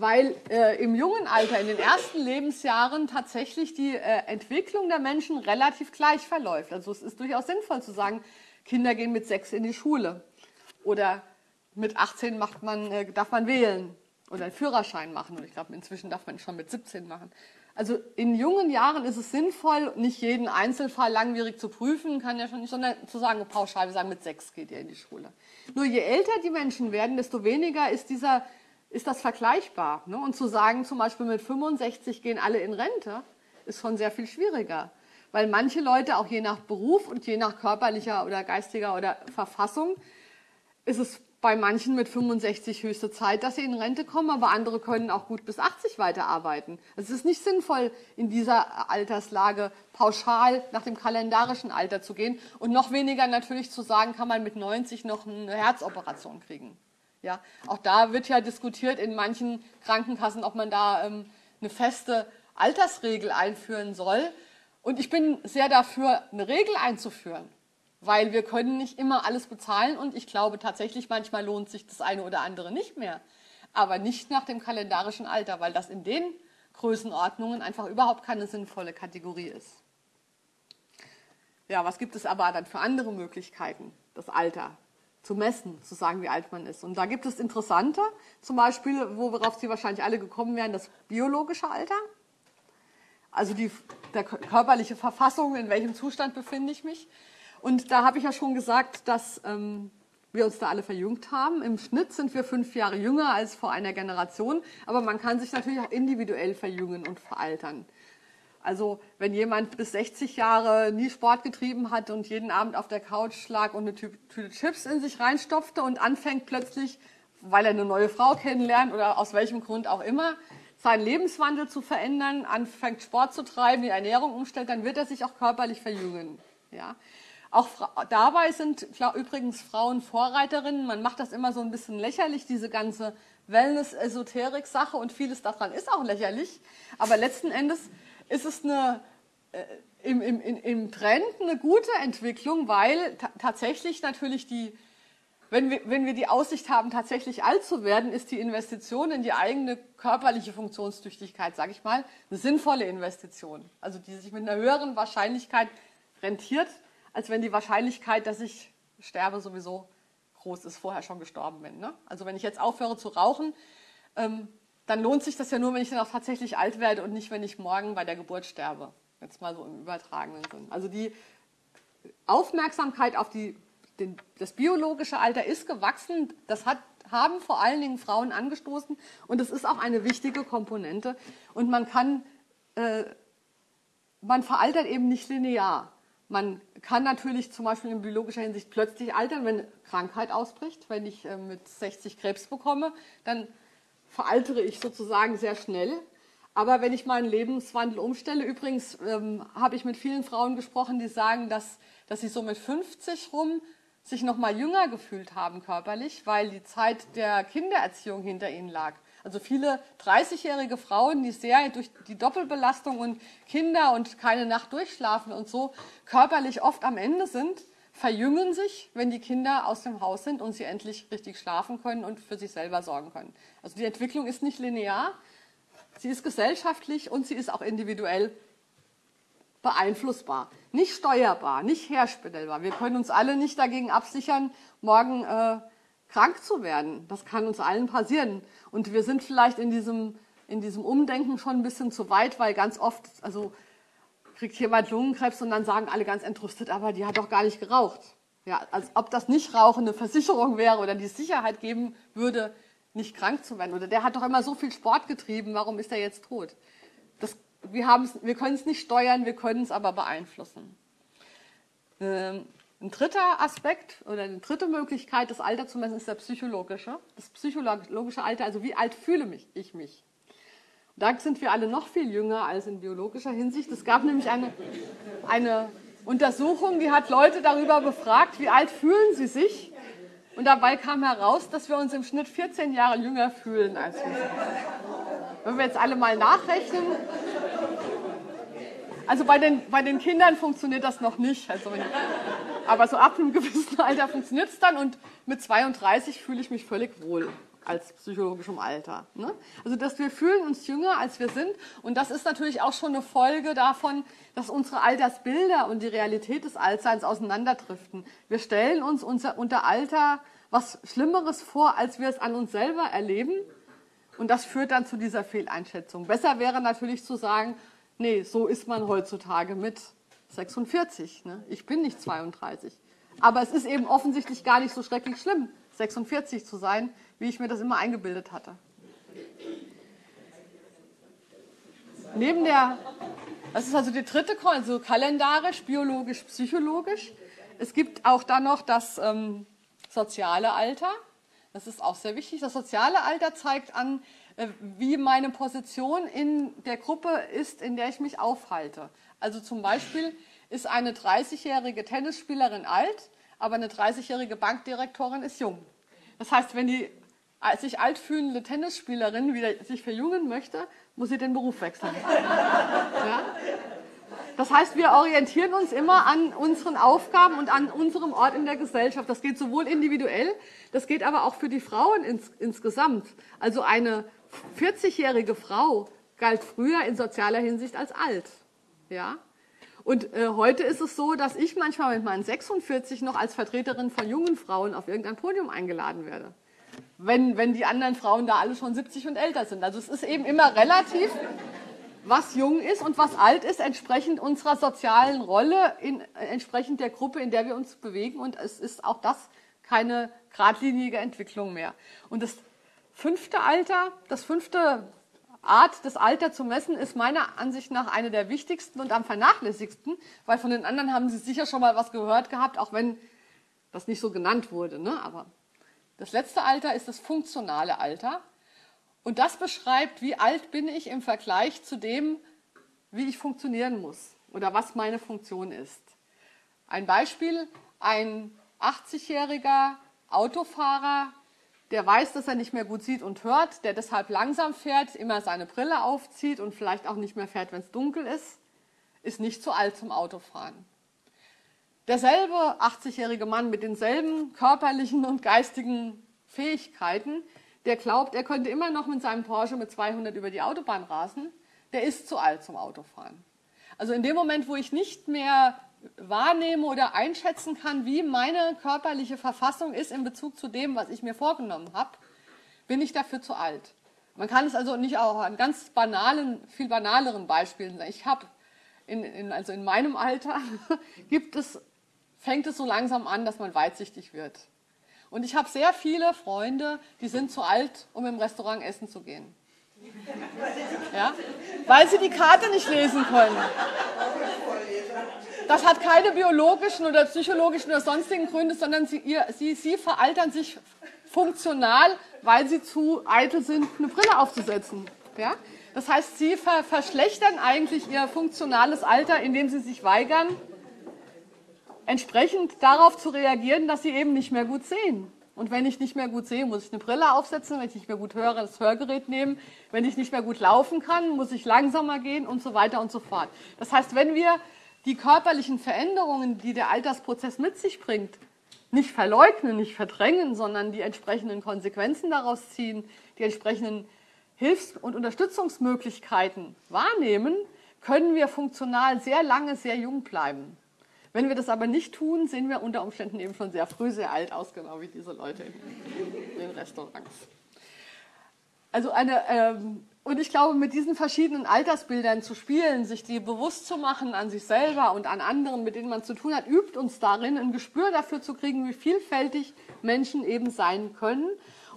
weil äh, im jungen Alter, in den ersten Lebensjahren tatsächlich die äh, Entwicklung der Menschen relativ gleich verläuft. Also es ist durchaus sinnvoll zu sagen, Kinder gehen mit sechs in die Schule oder mit 18 macht man, äh, darf man wählen oder einen Führerschein machen. Und ich glaube, inzwischen darf man schon mit 17 machen. Also in jungen Jahren ist es sinnvoll, nicht jeden Einzelfall langwierig zu prüfen, kann ja schon nicht, sondern zu sagen, pauschal, wir sagen, mit sechs geht ihr in die Schule. Nur je älter die Menschen werden, desto weniger ist dieser, ist das vergleichbar. Ne? Und zu sagen, zum Beispiel mit 65 gehen alle in Rente, ist schon sehr viel schwieriger. Weil manche Leute auch je nach Beruf und je nach körperlicher oder geistiger oder Verfassung ist es bei manchen mit 65 höchste Zeit, dass sie in Rente kommen, aber andere können auch gut bis 80 weiterarbeiten. Es ist nicht sinnvoll, in dieser Alterslage pauschal nach dem kalendarischen Alter zu gehen und noch weniger natürlich zu sagen, kann man mit 90 noch eine Herzoperation kriegen. Ja, auch da wird ja diskutiert in manchen Krankenkassen, ob man da ähm, eine feste Altersregel einführen soll. Und ich bin sehr dafür, eine Regel einzuführen weil wir können nicht immer alles bezahlen und ich glaube tatsächlich, manchmal lohnt sich das eine oder andere nicht mehr. Aber nicht nach dem kalendarischen Alter, weil das in den Größenordnungen einfach überhaupt keine sinnvolle Kategorie ist. Ja, was gibt es aber dann für andere Möglichkeiten, das Alter zu messen, zu sagen, wie alt man ist? Und da gibt es interessante, zum Beispiel, worauf Sie wahrscheinlich alle gekommen wären, das biologische Alter. Also die der körperliche Verfassung, in welchem Zustand befinde ich mich. Und da habe ich ja schon gesagt, dass ähm, wir uns da alle verjüngt haben. Im Schnitt sind wir fünf Jahre jünger als vor einer Generation, aber man kann sich natürlich auch individuell verjüngen und veraltern. Also wenn jemand bis 60 Jahre nie Sport getrieben hat und jeden Abend auf der Couch lag und eine Tüte Chips in sich reinstopfte und anfängt plötzlich, weil er eine neue Frau kennenlernt oder aus welchem Grund auch immer, seinen Lebenswandel zu verändern, anfängt Sport zu treiben, die Ernährung umstellt, dann wird er sich auch körperlich verjüngen. Ja? Auch dabei sind übrigens Frauen Vorreiterinnen. Man macht das immer so ein bisschen lächerlich, diese ganze Wellness-Esoterik-Sache und vieles daran ist auch lächerlich. Aber letzten Endes ist es eine, äh, im, im, im Trend eine gute Entwicklung, weil tatsächlich natürlich die, wenn wir, wenn wir die Aussicht haben, tatsächlich alt zu werden, ist die Investition in die eigene körperliche Funktionstüchtigkeit, sage ich mal, eine sinnvolle Investition. Also die sich mit einer höheren Wahrscheinlichkeit rentiert als wenn die Wahrscheinlichkeit, dass ich sterbe, sowieso groß ist, vorher schon gestorben bin. Ne? Also wenn ich jetzt aufhöre zu rauchen, ähm, dann lohnt sich das ja nur, wenn ich dann auch tatsächlich alt werde und nicht, wenn ich morgen bei der Geburt sterbe. Jetzt mal so im übertragenen Sinn. Also die Aufmerksamkeit auf die, den, das biologische Alter ist gewachsen. Das hat, haben vor allen Dingen Frauen angestoßen und es ist auch eine wichtige Komponente. Und man kann, äh, man veraltert eben nicht linear. Man kann natürlich zum Beispiel in biologischer Hinsicht plötzlich altern, wenn Krankheit ausbricht. Wenn ich äh, mit 60 Krebs bekomme, dann veraltere ich sozusagen sehr schnell. Aber wenn ich meinen Lebenswandel umstelle, übrigens ähm, habe ich mit vielen Frauen gesprochen, die sagen, dass, dass sie so mit 50 rum sich noch mal jünger gefühlt haben körperlich, weil die Zeit der Kindererziehung hinter ihnen lag. Also viele 30-jährige Frauen, die sehr durch die Doppelbelastung und Kinder und keine Nacht durchschlafen und so körperlich oft am Ende sind, verjüngen sich, wenn die Kinder aus dem Haus sind und sie endlich richtig schlafen können und für sich selber sorgen können. Also die Entwicklung ist nicht linear, sie ist gesellschaftlich und sie ist auch individuell beeinflussbar, nicht steuerbar, nicht herstellbar. Wir können uns alle nicht dagegen absichern, morgen äh, krank zu werden. Das kann uns allen passieren. Und wir sind vielleicht in diesem, in diesem Umdenken schon ein bisschen zu weit, weil ganz oft, also kriegt jemand Lungenkrebs und dann sagen alle ganz entrüstet, aber die hat doch gar nicht geraucht. Ja, als ob das Nichtrauchen eine Versicherung wäre oder die Sicherheit geben würde, nicht krank zu werden. Oder der hat doch immer so viel Sport getrieben, warum ist er jetzt tot? Das, wir, wir können es nicht steuern, wir können es aber beeinflussen. Ähm, ein dritter Aspekt oder eine dritte Möglichkeit, das Alter zu messen, ist der psychologische. Das psychologische Alter, also wie alt fühle mich, ich mich. Da sind wir alle noch viel jünger als in biologischer Hinsicht. Es gab nämlich eine, eine Untersuchung, die hat Leute darüber befragt, wie alt fühlen sie sich. Und dabei kam heraus, dass wir uns im Schnitt 14 Jahre jünger fühlen als wir. Wenn wir jetzt alle mal nachrechnen. Also bei den, bei den Kindern funktioniert das noch nicht. Also wenn, aber so ab einem gewissen Alter funktioniert es dann und mit 32 fühle ich mich völlig wohl als psychologischem Alter. Ne? Also dass wir fühlen uns jünger, als wir sind. Und das ist natürlich auch schon eine Folge davon, dass unsere Altersbilder und die Realität des Altseins auseinanderdriften. Wir stellen uns unser, unter Alter was Schlimmeres vor, als wir es an uns selber erleben. Und das führt dann zu dieser Fehleinschätzung. Besser wäre natürlich zu sagen, nee, so ist man heutzutage mit 46. Ne? Ich bin nicht 32. Aber es ist eben offensichtlich gar nicht so schrecklich schlimm, 46 zu sein, wie ich mir das immer eingebildet hatte. Neben der, das ist also die dritte Kreuz, also kalendarisch, biologisch, psychologisch. Es gibt auch dann noch das ähm, soziale Alter. Das ist auch sehr wichtig. Das soziale Alter zeigt an, äh, wie meine Position in der Gruppe ist, in der ich mich aufhalte. Also zum Beispiel ist eine 30-jährige Tennisspielerin alt, aber eine 30-jährige Bankdirektorin ist jung. Das heißt, wenn die sich alt fühlende Tennisspielerin wieder sich verjüngen möchte, muss sie den Beruf wechseln. Ja? Das heißt, wir orientieren uns immer an unseren Aufgaben und an unserem Ort in der Gesellschaft. Das geht sowohl individuell, das geht aber auch für die Frauen ins, insgesamt. Also eine 40-jährige Frau galt früher in sozialer Hinsicht als alt. Ja? Und äh, heute ist es so, dass ich manchmal mit meinen 46 noch als Vertreterin von jungen Frauen auf irgendein Podium eingeladen werde wenn, wenn die anderen Frauen da alle schon 70 und älter sind. Also es ist eben immer relativ, was jung ist und was alt ist, entsprechend unserer sozialen Rolle, in, entsprechend der Gruppe, in der wir uns bewegen. Und es ist auch das keine geradlinige Entwicklung mehr. Und das fünfte Alter, das fünfte Art, das Alter zu messen, ist meiner Ansicht nach eine der wichtigsten und am vernachlässigsten, weil von den anderen haben Sie sicher schon mal was gehört gehabt, auch wenn das nicht so genannt wurde. Ne? Aber das letzte Alter ist das funktionale Alter. Und das beschreibt, wie alt bin ich im Vergleich zu dem, wie ich funktionieren muss oder was meine Funktion ist. Ein Beispiel, ein 80-jähriger Autofahrer, der weiß, dass er nicht mehr gut sieht und hört, der deshalb langsam fährt, immer seine Brille aufzieht und vielleicht auch nicht mehr fährt, wenn es dunkel ist, ist nicht zu alt zum Autofahren. Derselbe 80-jährige Mann mit denselben körperlichen und geistigen Fähigkeiten, der glaubt, er könnte immer noch mit seinem Porsche mit 200 über die Autobahn rasen, der ist zu alt zum Autofahren. Also in dem Moment, wo ich nicht mehr wahrnehme oder einschätzen kann, wie meine körperliche Verfassung ist in Bezug zu dem, was ich mir vorgenommen habe, bin ich dafür zu alt. Man kann es also nicht auch an ganz banalen, viel banaleren Beispielen sagen. Ich habe in, in, also in meinem Alter gibt es fängt es so langsam an, dass man weitsichtig wird. Und ich habe sehr viele Freunde, die sind zu alt, um im Restaurant essen zu gehen. Ja? Weil sie die Karte nicht lesen können. Das hat keine biologischen oder psychologischen oder sonstigen Gründe, sondern sie, ihr, sie, sie veraltern sich funktional, weil sie zu eitel sind, eine Brille aufzusetzen. Ja? Das heißt, sie ver verschlechtern eigentlich ihr funktionales Alter, indem sie sich weigern, entsprechend darauf zu reagieren, dass sie eben nicht mehr gut sehen. Und wenn ich nicht mehr gut sehe, muss ich eine Brille aufsetzen. Wenn ich nicht mehr gut höre, das Hörgerät nehmen. Wenn ich nicht mehr gut laufen kann, muss ich langsamer gehen und so weiter und so fort. Das heißt, wenn wir die körperlichen Veränderungen, die der Altersprozess mit sich bringt, nicht verleugnen, nicht verdrängen, sondern die entsprechenden Konsequenzen daraus ziehen, die entsprechenden Hilfs- und Unterstützungsmöglichkeiten wahrnehmen, können wir funktional sehr lange sehr jung bleiben. Wenn wir das aber nicht tun, sehen wir unter Umständen eben schon sehr früh sehr alt aus, genau wie diese Leute in den Restaurants. Also eine, ähm, und ich glaube, mit diesen verschiedenen Altersbildern zu spielen, sich die bewusst zu machen an sich selber und an anderen, mit denen man zu tun hat, übt uns darin, ein Gespür dafür zu kriegen, wie vielfältig Menschen eben sein können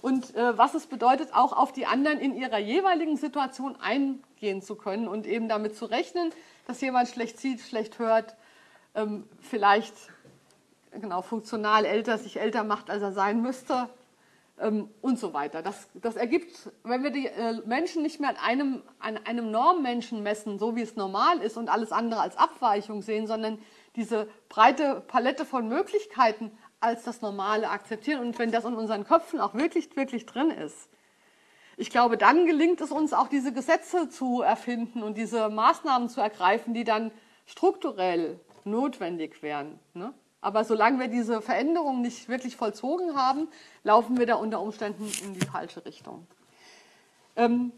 und äh, was es bedeutet, auch auf die anderen in ihrer jeweiligen Situation eingehen zu können und eben damit zu rechnen, dass jemand schlecht sieht, schlecht hört, ähm, vielleicht genau funktional älter, sich älter macht, als er sein müsste ähm, und so weiter. Das, das ergibt, wenn wir die äh, Menschen nicht mehr an einem, an einem Normmenschen messen, so wie es normal ist und alles andere als Abweichung sehen, sondern diese breite Palette von Möglichkeiten als das Normale akzeptieren und wenn das in unseren Köpfen auch wirklich, wirklich drin ist. Ich glaube, dann gelingt es uns auch, diese Gesetze zu erfinden und diese Maßnahmen zu ergreifen, die dann strukturell notwendig wären. Ne? Aber solange wir diese Veränderungen nicht wirklich vollzogen haben, laufen wir da unter Umständen in die falsche Richtung. Ähm,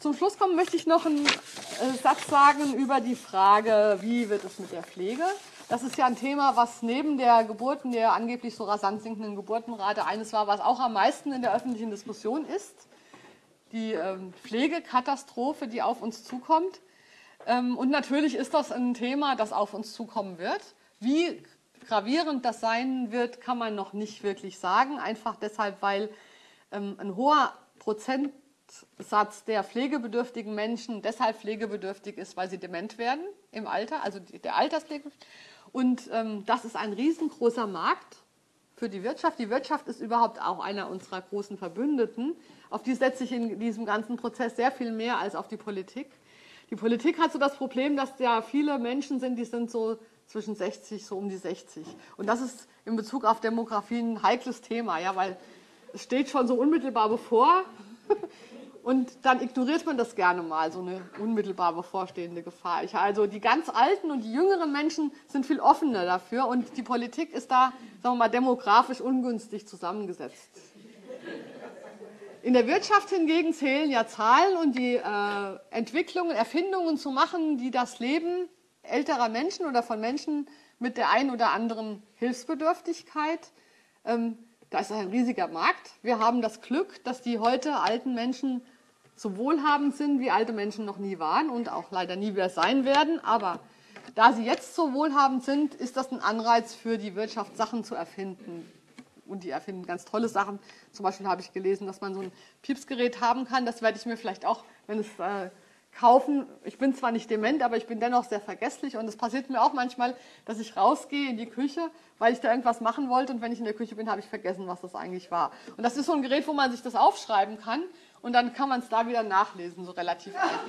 zum Schluss kommen möchte ich noch einen äh, Satz sagen über die Frage, wie wird es mit der Pflege? Das ist ja ein Thema, was neben der Geburten, der angeblich so rasant sinkenden Geburtenrate eines war, was auch am meisten in der öffentlichen Diskussion ist. Die ähm, Pflegekatastrophe, die auf uns zukommt. Ähm, und natürlich ist das ein Thema, das auf uns zukommen wird. Wie gravierend das sein wird, kann man noch nicht wirklich sagen. Einfach deshalb, weil ähm, ein hoher Prozentsatz der pflegebedürftigen Menschen deshalb pflegebedürftig ist, weil sie dement werden im Alter, also der Alterspflege. Und ähm, das ist ein riesengroßer Markt für die Wirtschaft. Die Wirtschaft ist überhaupt auch einer unserer großen Verbündeten. Auf die setze ich in diesem ganzen Prozess sehr viel mehr als auf die Politik. Die Politik hat so das Problem, dass ja viele Menschen sind, die sind so zwischen 60, so um die 60. Und das ist in Bezug auf Demografie ein heikles Thema, ja, weil es steht schon so unmittelbar bevor und dann ignoriert man das gerne mal, so eine unmittelbar bevorstehende Gefahr. Ich, also die ganz alten und die jüngeren Menschen sind viel offener dafür und die Politik ist da, sagen wir mal, demografisch ungünstig zusammengesetzt. In der Wirtschaft hingegen zählen ja Zahlen und die äh, Entwicklungen, Erfindungen zu machen, die das Leben älterer Menschen oder von Menschen mit der einen oder anderen Hilfsbedürftigkeit. Ähm, da ist ein riesiger Markt. Wir haben das Glück, dass die heute alten Menschen so wohlhabend sind, wie alte Menschen noch nie waren und auch leider nie wieder sein werden. Aber da sie jetzt so wohlhabend sind, ist das ein Anreiz für die Wirtschaft, Sachen zu erfinden. Und die erfinden ganz tolle Sachen. Zum Beispiel habe ich gelesen, dass man so ein Piepsgerät haben kann. Das werde ich mir vielleicht auch, wenn es äh, kaufen. Ich bin zwar nicht dement, aber ich bin dennoch sehr vergesslich und es passiert mir auch manchmal, dass ich rausgehe in die Küche, weil ich da irgendwas machen wollte und wenn ich in der Küche bin, habe ich vergessen, was das eigentlich war. Und das ist so ein Gerät, wo man sich das aufschreiben kann und dann kann man es da wieder nachlesen, so relativ einfach.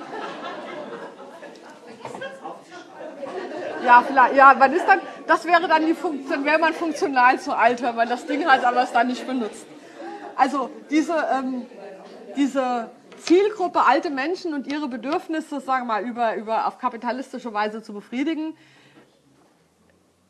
Ja, vielleicht, ja, man ist dann, das wäre dann die Funktion, wäre man funktional zu alt, wenn man das Ding hat, aber es dann nicht benutzt. Also diese, ähm, diese Zielgruppe alte Menschen und ihre Bedürfnisse, sagen wir mal, über, über auf kapitalistische Weise zu befriedigen,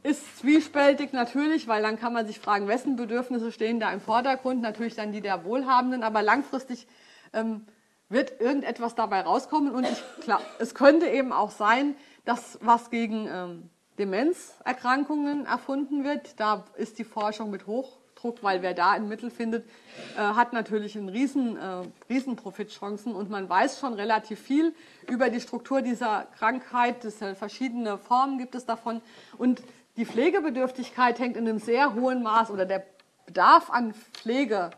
ist zwiespältig natürlich, weil dann kann man sich fragen, wessen Bedürfnisse stehen da im Vordergrund, natürlich dann die der Wohlhabenden, aber langfristig ähm, wird irgendetwas dabei rauskommen und ich, klar, es könnte eben auch sein, dass was gegen ähm, Demenzerkrankungen erfunden wird. Da ist die Forschung mit hoch Druck, weil wer da ein Mittel findet, äh, hat natürlich einen riesen, äh, riesen Profitchancen und man weiß schon relativ viel über die Struktur dieser Krankheit. Das, äh, verschiedene Formen gibt es davon und die Pflegebedürftigkeit hängt in einem sehr hohen Maß oder der Bedarf an Pflege,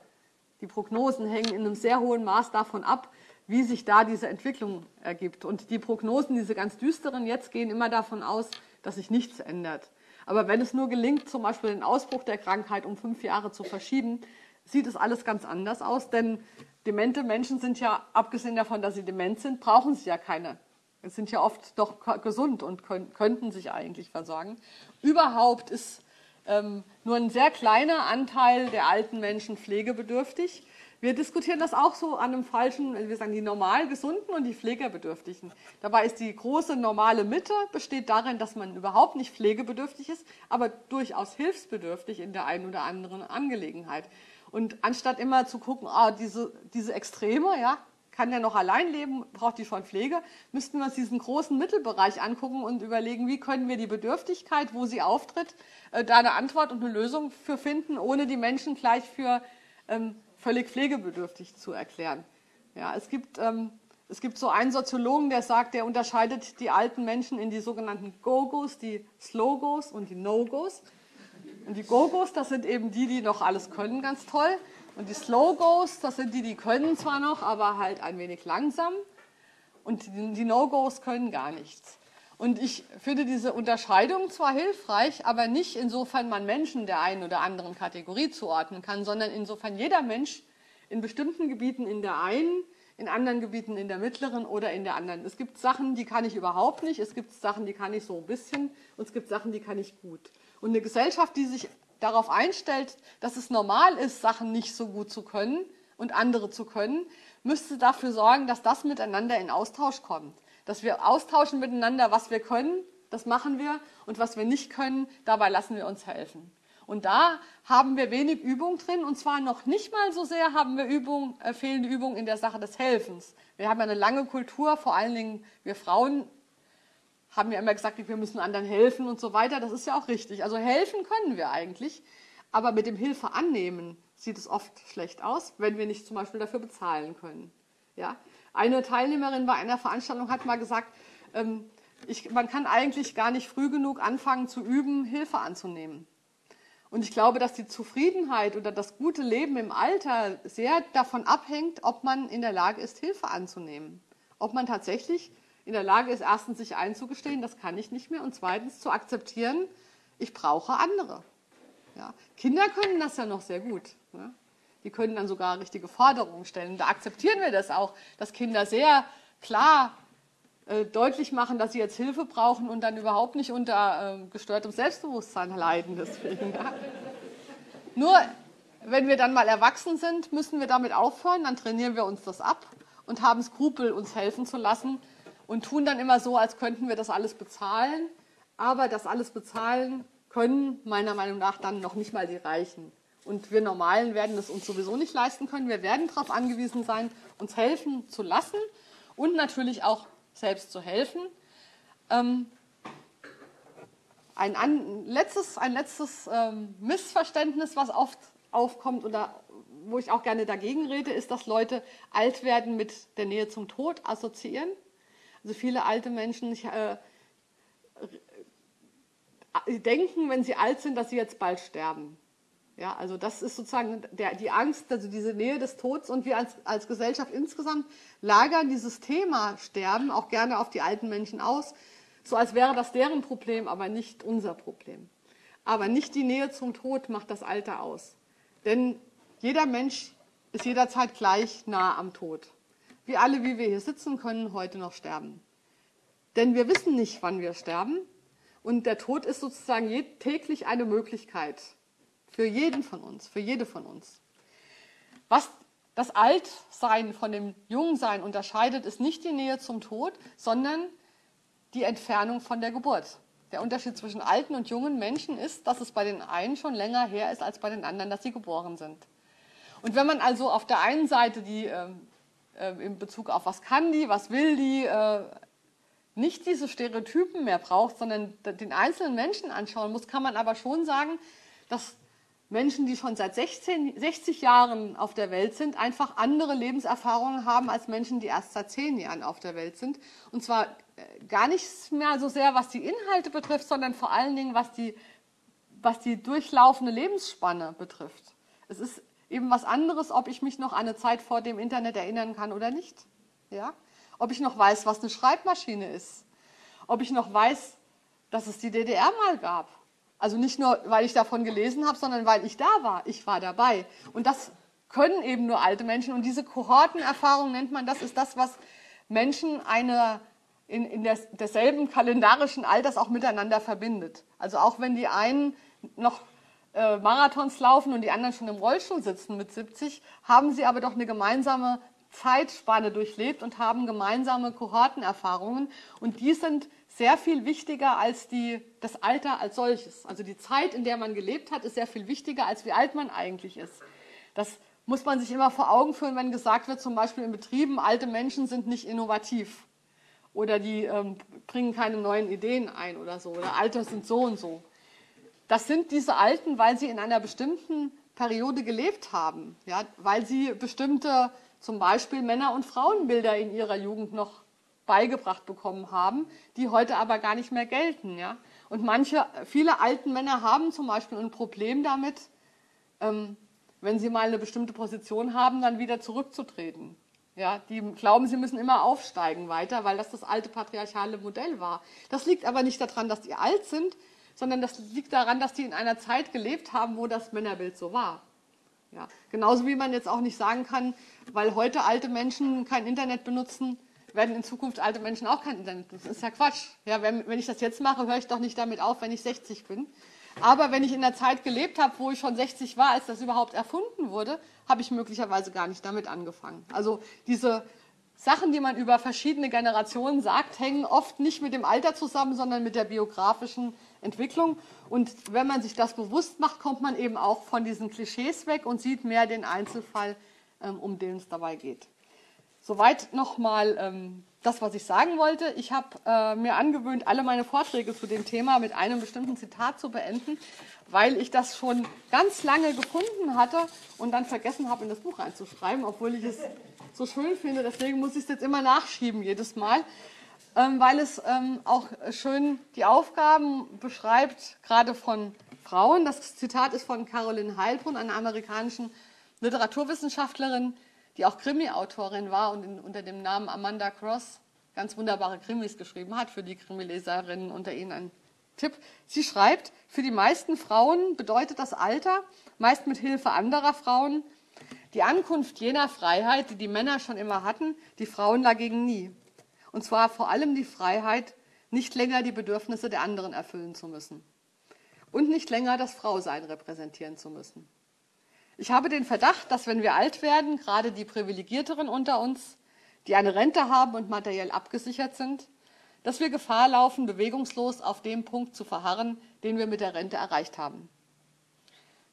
die Prognosen hängen in einem sehr hohen Maß davon ab, wie sich da diese Entwicklung ergibt. Und die Prognosen, diese ganz düsteren jetzt, gehen immer davon aus, dass sich nichts ändert. Aber wenn es nur gelingt, zum Beispiel den Ausbruch der Krankheit um fünf Jahre zu verschieben, sieht es alles ganz anders aus. Denn demente Menschen sind ja, abgesehen davon, dass sie dement sind, brauchen sie ja keine. Es sind ja oft doch gesund und können, könnten sich eigentlich versorgen. Überhaupt ist ähm, nur ein sehr kleiner Anteil der alten Menschen pflegebedürftig. Wir diskutieren das auch so an einem falschen, wir sagen die normal Gesunden und die Pflegebedürftigen. Dabei ist die große normale Mitte besteht darin, dass man überhaupt nicht pflegebedürftig ist, aber durchaus hilfsbedürftig in der einen oder anderen Angelegenheit. Und anstatt immer zu gucken, ah, diese, diese Extreme, ja, kann der noch allein leben, braucht die schon Pflege, müssten wir uns diesen großen Mittelbereich angucken und überlegen, wie können wir die Bedürftigkeit, wo sie auftritt, äh, da eine Antwort und eine Lösung für finden, ohne die Menschen gleich für ähm, völlig pflegebedürftig zu erklären. Ja, es gibt, ähm, es gibt so einen Soziologen, der sagt, der unterscheidet die alten Menschen in die sogenannten Go-Gos, die Slow-Gos und die No-Gos. Und die Go-Gos, das sind eben die, die noch alles können, ganz toll. Und die Slow-Gos, das sind die, die können zwar noch, aber halt ein wenig langsam. Und die No-Gos können gar nichts. Und ich finde diese Unterscheidung zwar hilfreich, aber nicht insofern man Menschen der einen oder anderen Kategorie zuordnen kann, sondern insofern jeder Mensch in bestimmten Gebieten in der einen, in anderen Gebieten in der mittleren oder in der anderen. Es gibt Sachen, die kann ich überhaupt nicht, es gibt Sachen, die kann ich so ein bisschen und es gibt Sachen, die kann ich gut. Und eine Gesellschaft, die sich darauf einstellt, dass es normal ist, Sachen nicht so gut zu können und andere zu können, müsste dafür sorgen, dass das miteinander in Austausch kommt. Dass wir austauschen miteinander, was wir können, das machen wir, und was wir nicht können, dabei lassen wir uns helfen. Und da haben wir wenig Übung drin, und zwar noch nicht mal so sehr haben wir Übung, äh, fehlende Übung in der Sache des Helfens. Wir haben eine lange Kultur, vor allen Dingen wir Frauen haben ja immer gesagt, wir müssen anderen helfen und so weiter. Das ist ja auch richtig. Also helfen können wir eigentlich, aber mit dem Hilfe annehmen sieht es oft schlecht aus, wenn wir nicht zum Beispiel dafür bezahlen können. Ja? Eine Teilnehmerin bei einer Veranstaltung hat mal gesagt, ähm, ich, man kann eigentlich gar nicht früh genug anfangen zu üben, Hilfe anzunehmen. Und ich glaube, dass die Zufriedenheit oder das gute Leben im Alter sehr davon abhängt, ob man in der Lage ist, Hilfe anzunehmen. Ob man tatsächlich in der Lage ist, erstens sich einzugestehen, das kann ich nicht mehr, und zweitens zu akzeptieren, ich brauche andere. Ja. Kinder können das ja noch sehr gut. Ne? Die können dann sogar richtige Forderungen stellen. Da akzeptieren wir das auch, dass Kinder sehr klar äh, deutlich machen, dass sie jetzt Hilfe brauchen und dann überhaupt nicht unter äh, gestörtem Selbstbewusstsein leiden. Deswegen, ja. Nur wenn wir dann mal erwachsen sind, müssen wir damit aufhören, dann trainieren wir uns das ab und haben Skrupel, uns helfen zu lassen und tun dann immer so, als könnten wir das alles bezahlen. Aber das alles bezahlen können meiner Meinung nach dann noch nicht mal die Reichen. Und wir Normalen werden es uns sowieso nicht leisten können. Wir werden darauf angewiesen sein, uns helfen zu lassen und natürlich auch selbst zu helfen. Ähm, ein, an, letztes, ein letztes ähm, Missverständnis, was oft aufkommt oder wo ich auch gerne dagegen rede, ist, dass Leute alt werden mit der Nähe zum Tod assoziieren. Also viele alte Menschen äh, denken, wenn sie alt sind, dass sie jetzt bald sterben. Ja, also das ist sozusagen der, die Angst, also diese Nähe des Todes und wir als, als Gesellschaft insgesamt lagern dieses Thema Sterben auch gerne auf die alten Menschen aus, so als wäre das deren Problem, aber nicht unser Problem. Aber nicht die Nähe zum Tod macht das Alter aus. Denn jeder Mensch ist jederzeit gleich nah am Tod. Wir alle, wie wir hier sitzen, können heute noch sterben. Denn wir wissen nicht, wann wir sterben. Und der Tod ist sozusagen täglich eine Möglichkeit. Für jeden von uns, für jede von uns. Was das Altsein von dem Jungsein unterscheidet, ist nicht die Nähe zum Tod, sondern die Entfernung von der Geburt. Der Unterschied zwischen alten und jungen Menschen ist, dass es bei den einen schon länger her ist als bei den anderen, dass sie geboren sind. Und wenn man also auf der einen Seite die äh, in Bezug auf was kann die, was will die, äh, nicht diese Stereotypen mehr braucht, sondern den einzelnen Menschen anschauen muss, kann man aber schon sagen, dass Menschen, die schon seit 16, 60 Jahren auf der Welt sind, einfach andere Lebenserfahrungen haben als Menschen, die erst seit 10 Jahren auf der Welt sind. Und zwar äh, gar nicht mehr so sehr, was die Inhalte betrifft, sondern vor allen Dingen, was die, was die durchlaufende Lebensspanne betrifft. Es ist eben was anderes, ob ich mich noch an eine Zeit vor dem Internet erinnern kann oder nicht. Ja? Ob ich noch weiß, was eine Schreibmaschine ist. Ob ich noch weiß, dass es die DDR mal gab also nicht nur, weil ich davon gelesen habe, sondern weil ich da war. Ich war dabei. Und das können eben nur alte Menschen. Und diese Kohortenerfahrung nennt man, das ist das, was Menschen eine, in, in des, desselben kalendarischen Alters auch miteinander verbindet. Also auch wenn die einen noch äh, Marathons laufen und die anderen schon im Rollstuhl sitzen mit 70, haben sie aber doch eine gemeinsame Zeitspanne durchlebt und haben gemeinsame Kohortenerfahrungen. Und die sind sehr viel wichtiger als die, das Alter als solches. Also die Zeit, in der man gelebt hat, ist sehr viel wichtiger, als wie alt man eigentlich ist. Das muss man sich immer vor Augen führen, wenn gesagt wird, zum Beispiel in Betrieben, alte Menschen sind nicht innovativ oder die ähm, bringen keine neuen Ideen ein oder so oder Alter sind so und so. Das sind diese Alten, weil sie in einer bestimmten Periode gelebt haben, ja, weil sie bestimmte zum Beispiel Männer- und Frauenbilder in ihrer Jugend noch beigebracht bekommen haben, die heute aber gar nicht mehr gelten. Ja? Und manche, viele alten Männer haben zum Beispiel ein Problem damit, ähm, wenn sie mal eine bestimmte Position haben, dann wieder zurückzutreten. Ja, die glauben, sie müssen immer aufsteigen weiter, weil das das alte patriarchale Modell war. Das liegt aber nicht daran, dass die alt sind, sondern das liegt daran, dass die in einer Zeit gelebt haben, wo das Männerbild so war. Ja. Genauso wie man jetzt auch nicht sagen kann, weil heute alte Menschen kein Internet benutzen, werden in Zukunft alte Menschen auch kein Internet benutzen. Das ist ja Quatsch. Ja, wenn, wenn ich das jetzt mache, höre ich doch nicht damit auf, wenn ich 60 bin. Aber wenn ich in der Zeit gelebt habe, wo ich schon 60 war, als das überhaupt erfunden wurde, habe ich möglicherweise gar nicht damit angefangen. Also diese Sachen, die man über verschiedene Generationen sagt, hängen oft nicht mit dem Alter zusammen, sondern mit der biografischen Entwicklung. Und wenn man sich das bewusst macht, kommt man eben auch von diesen Klischees weg und sieht mehr den Einzelfall, ähm, um den es dabei geht. Soweit nochmal ähm, das, was ich sagen wollte. Ich habe äh, mir angewöhnt, alle meine Vorträge zu dem Thema mit einem bestimmten Zitat zu beenden, weil ich das schon ganz lange gefunden hatte und dann vergessen habe, in das Buch reinzuschreiben, obwohl ich es so schön finde. Deswegen muss ich es jetzt immer nachschieben jedes Mal, ähm, weil es ähm, auch schön die Aufgaben beschreibt, gerade von Frauen. Das Zitat ist von Caroline Heilbrunn, einer amerikanischen Literaturwissenschaftlerin, die auch Krimi-Autorin war und in, unter dem Namen Amanda Cross ganz wunderbare Krimis geschrieben hat, für die Krimileserinnen unter Ihnen ein Tipp. Sie schreibt, für die meisten Frauen bedeutet das Alter, meist mit Hilfe anderer Frauen, die Ankunft jener Freiheit, die die Männer schon immer hatten, die Frauen dagegen nie. Und zwar vor allem die Freiheit, nicht länger die Bedürfnisse der anderen erfüllen zu müssen und nicht länger das Frausein repräsentieren zu müssen. Ich habe den Verdacht, dass wenn wir alt werden, gerade die Privilegierteren unter uns, die eine Rente haben und materiell abgesichert sind, dass wir Gefahr laufen, bewegungslos auf dem Punkt zu verharren, den wir mit der Rente erreicht haben.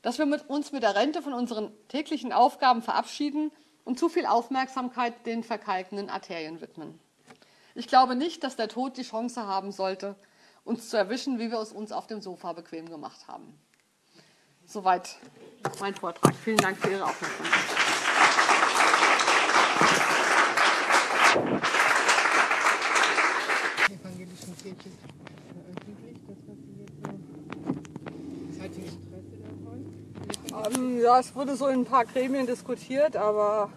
Dass wir mit uns mit der Rente von unseren täglichen Aufgaben verabschieden und zu viel Aufmerksamkeit den verkalkenden Arterien widmen. Ich glaube nicht, dass der Tod die Chance haben sollte, uns zu erwischen, wie wir es uns auf dem Sofa bequem gemacht haben. Soweit mein Vortrag. Vielen Dank für Ihre Aufmerksamkeit. evangelischen Kirche veröffentlicht, das, was Sie jetzt so. Was hat Ihr Interesse davon? Ähm, ja, es wurde so in ein paar Gremien diskutiert, aber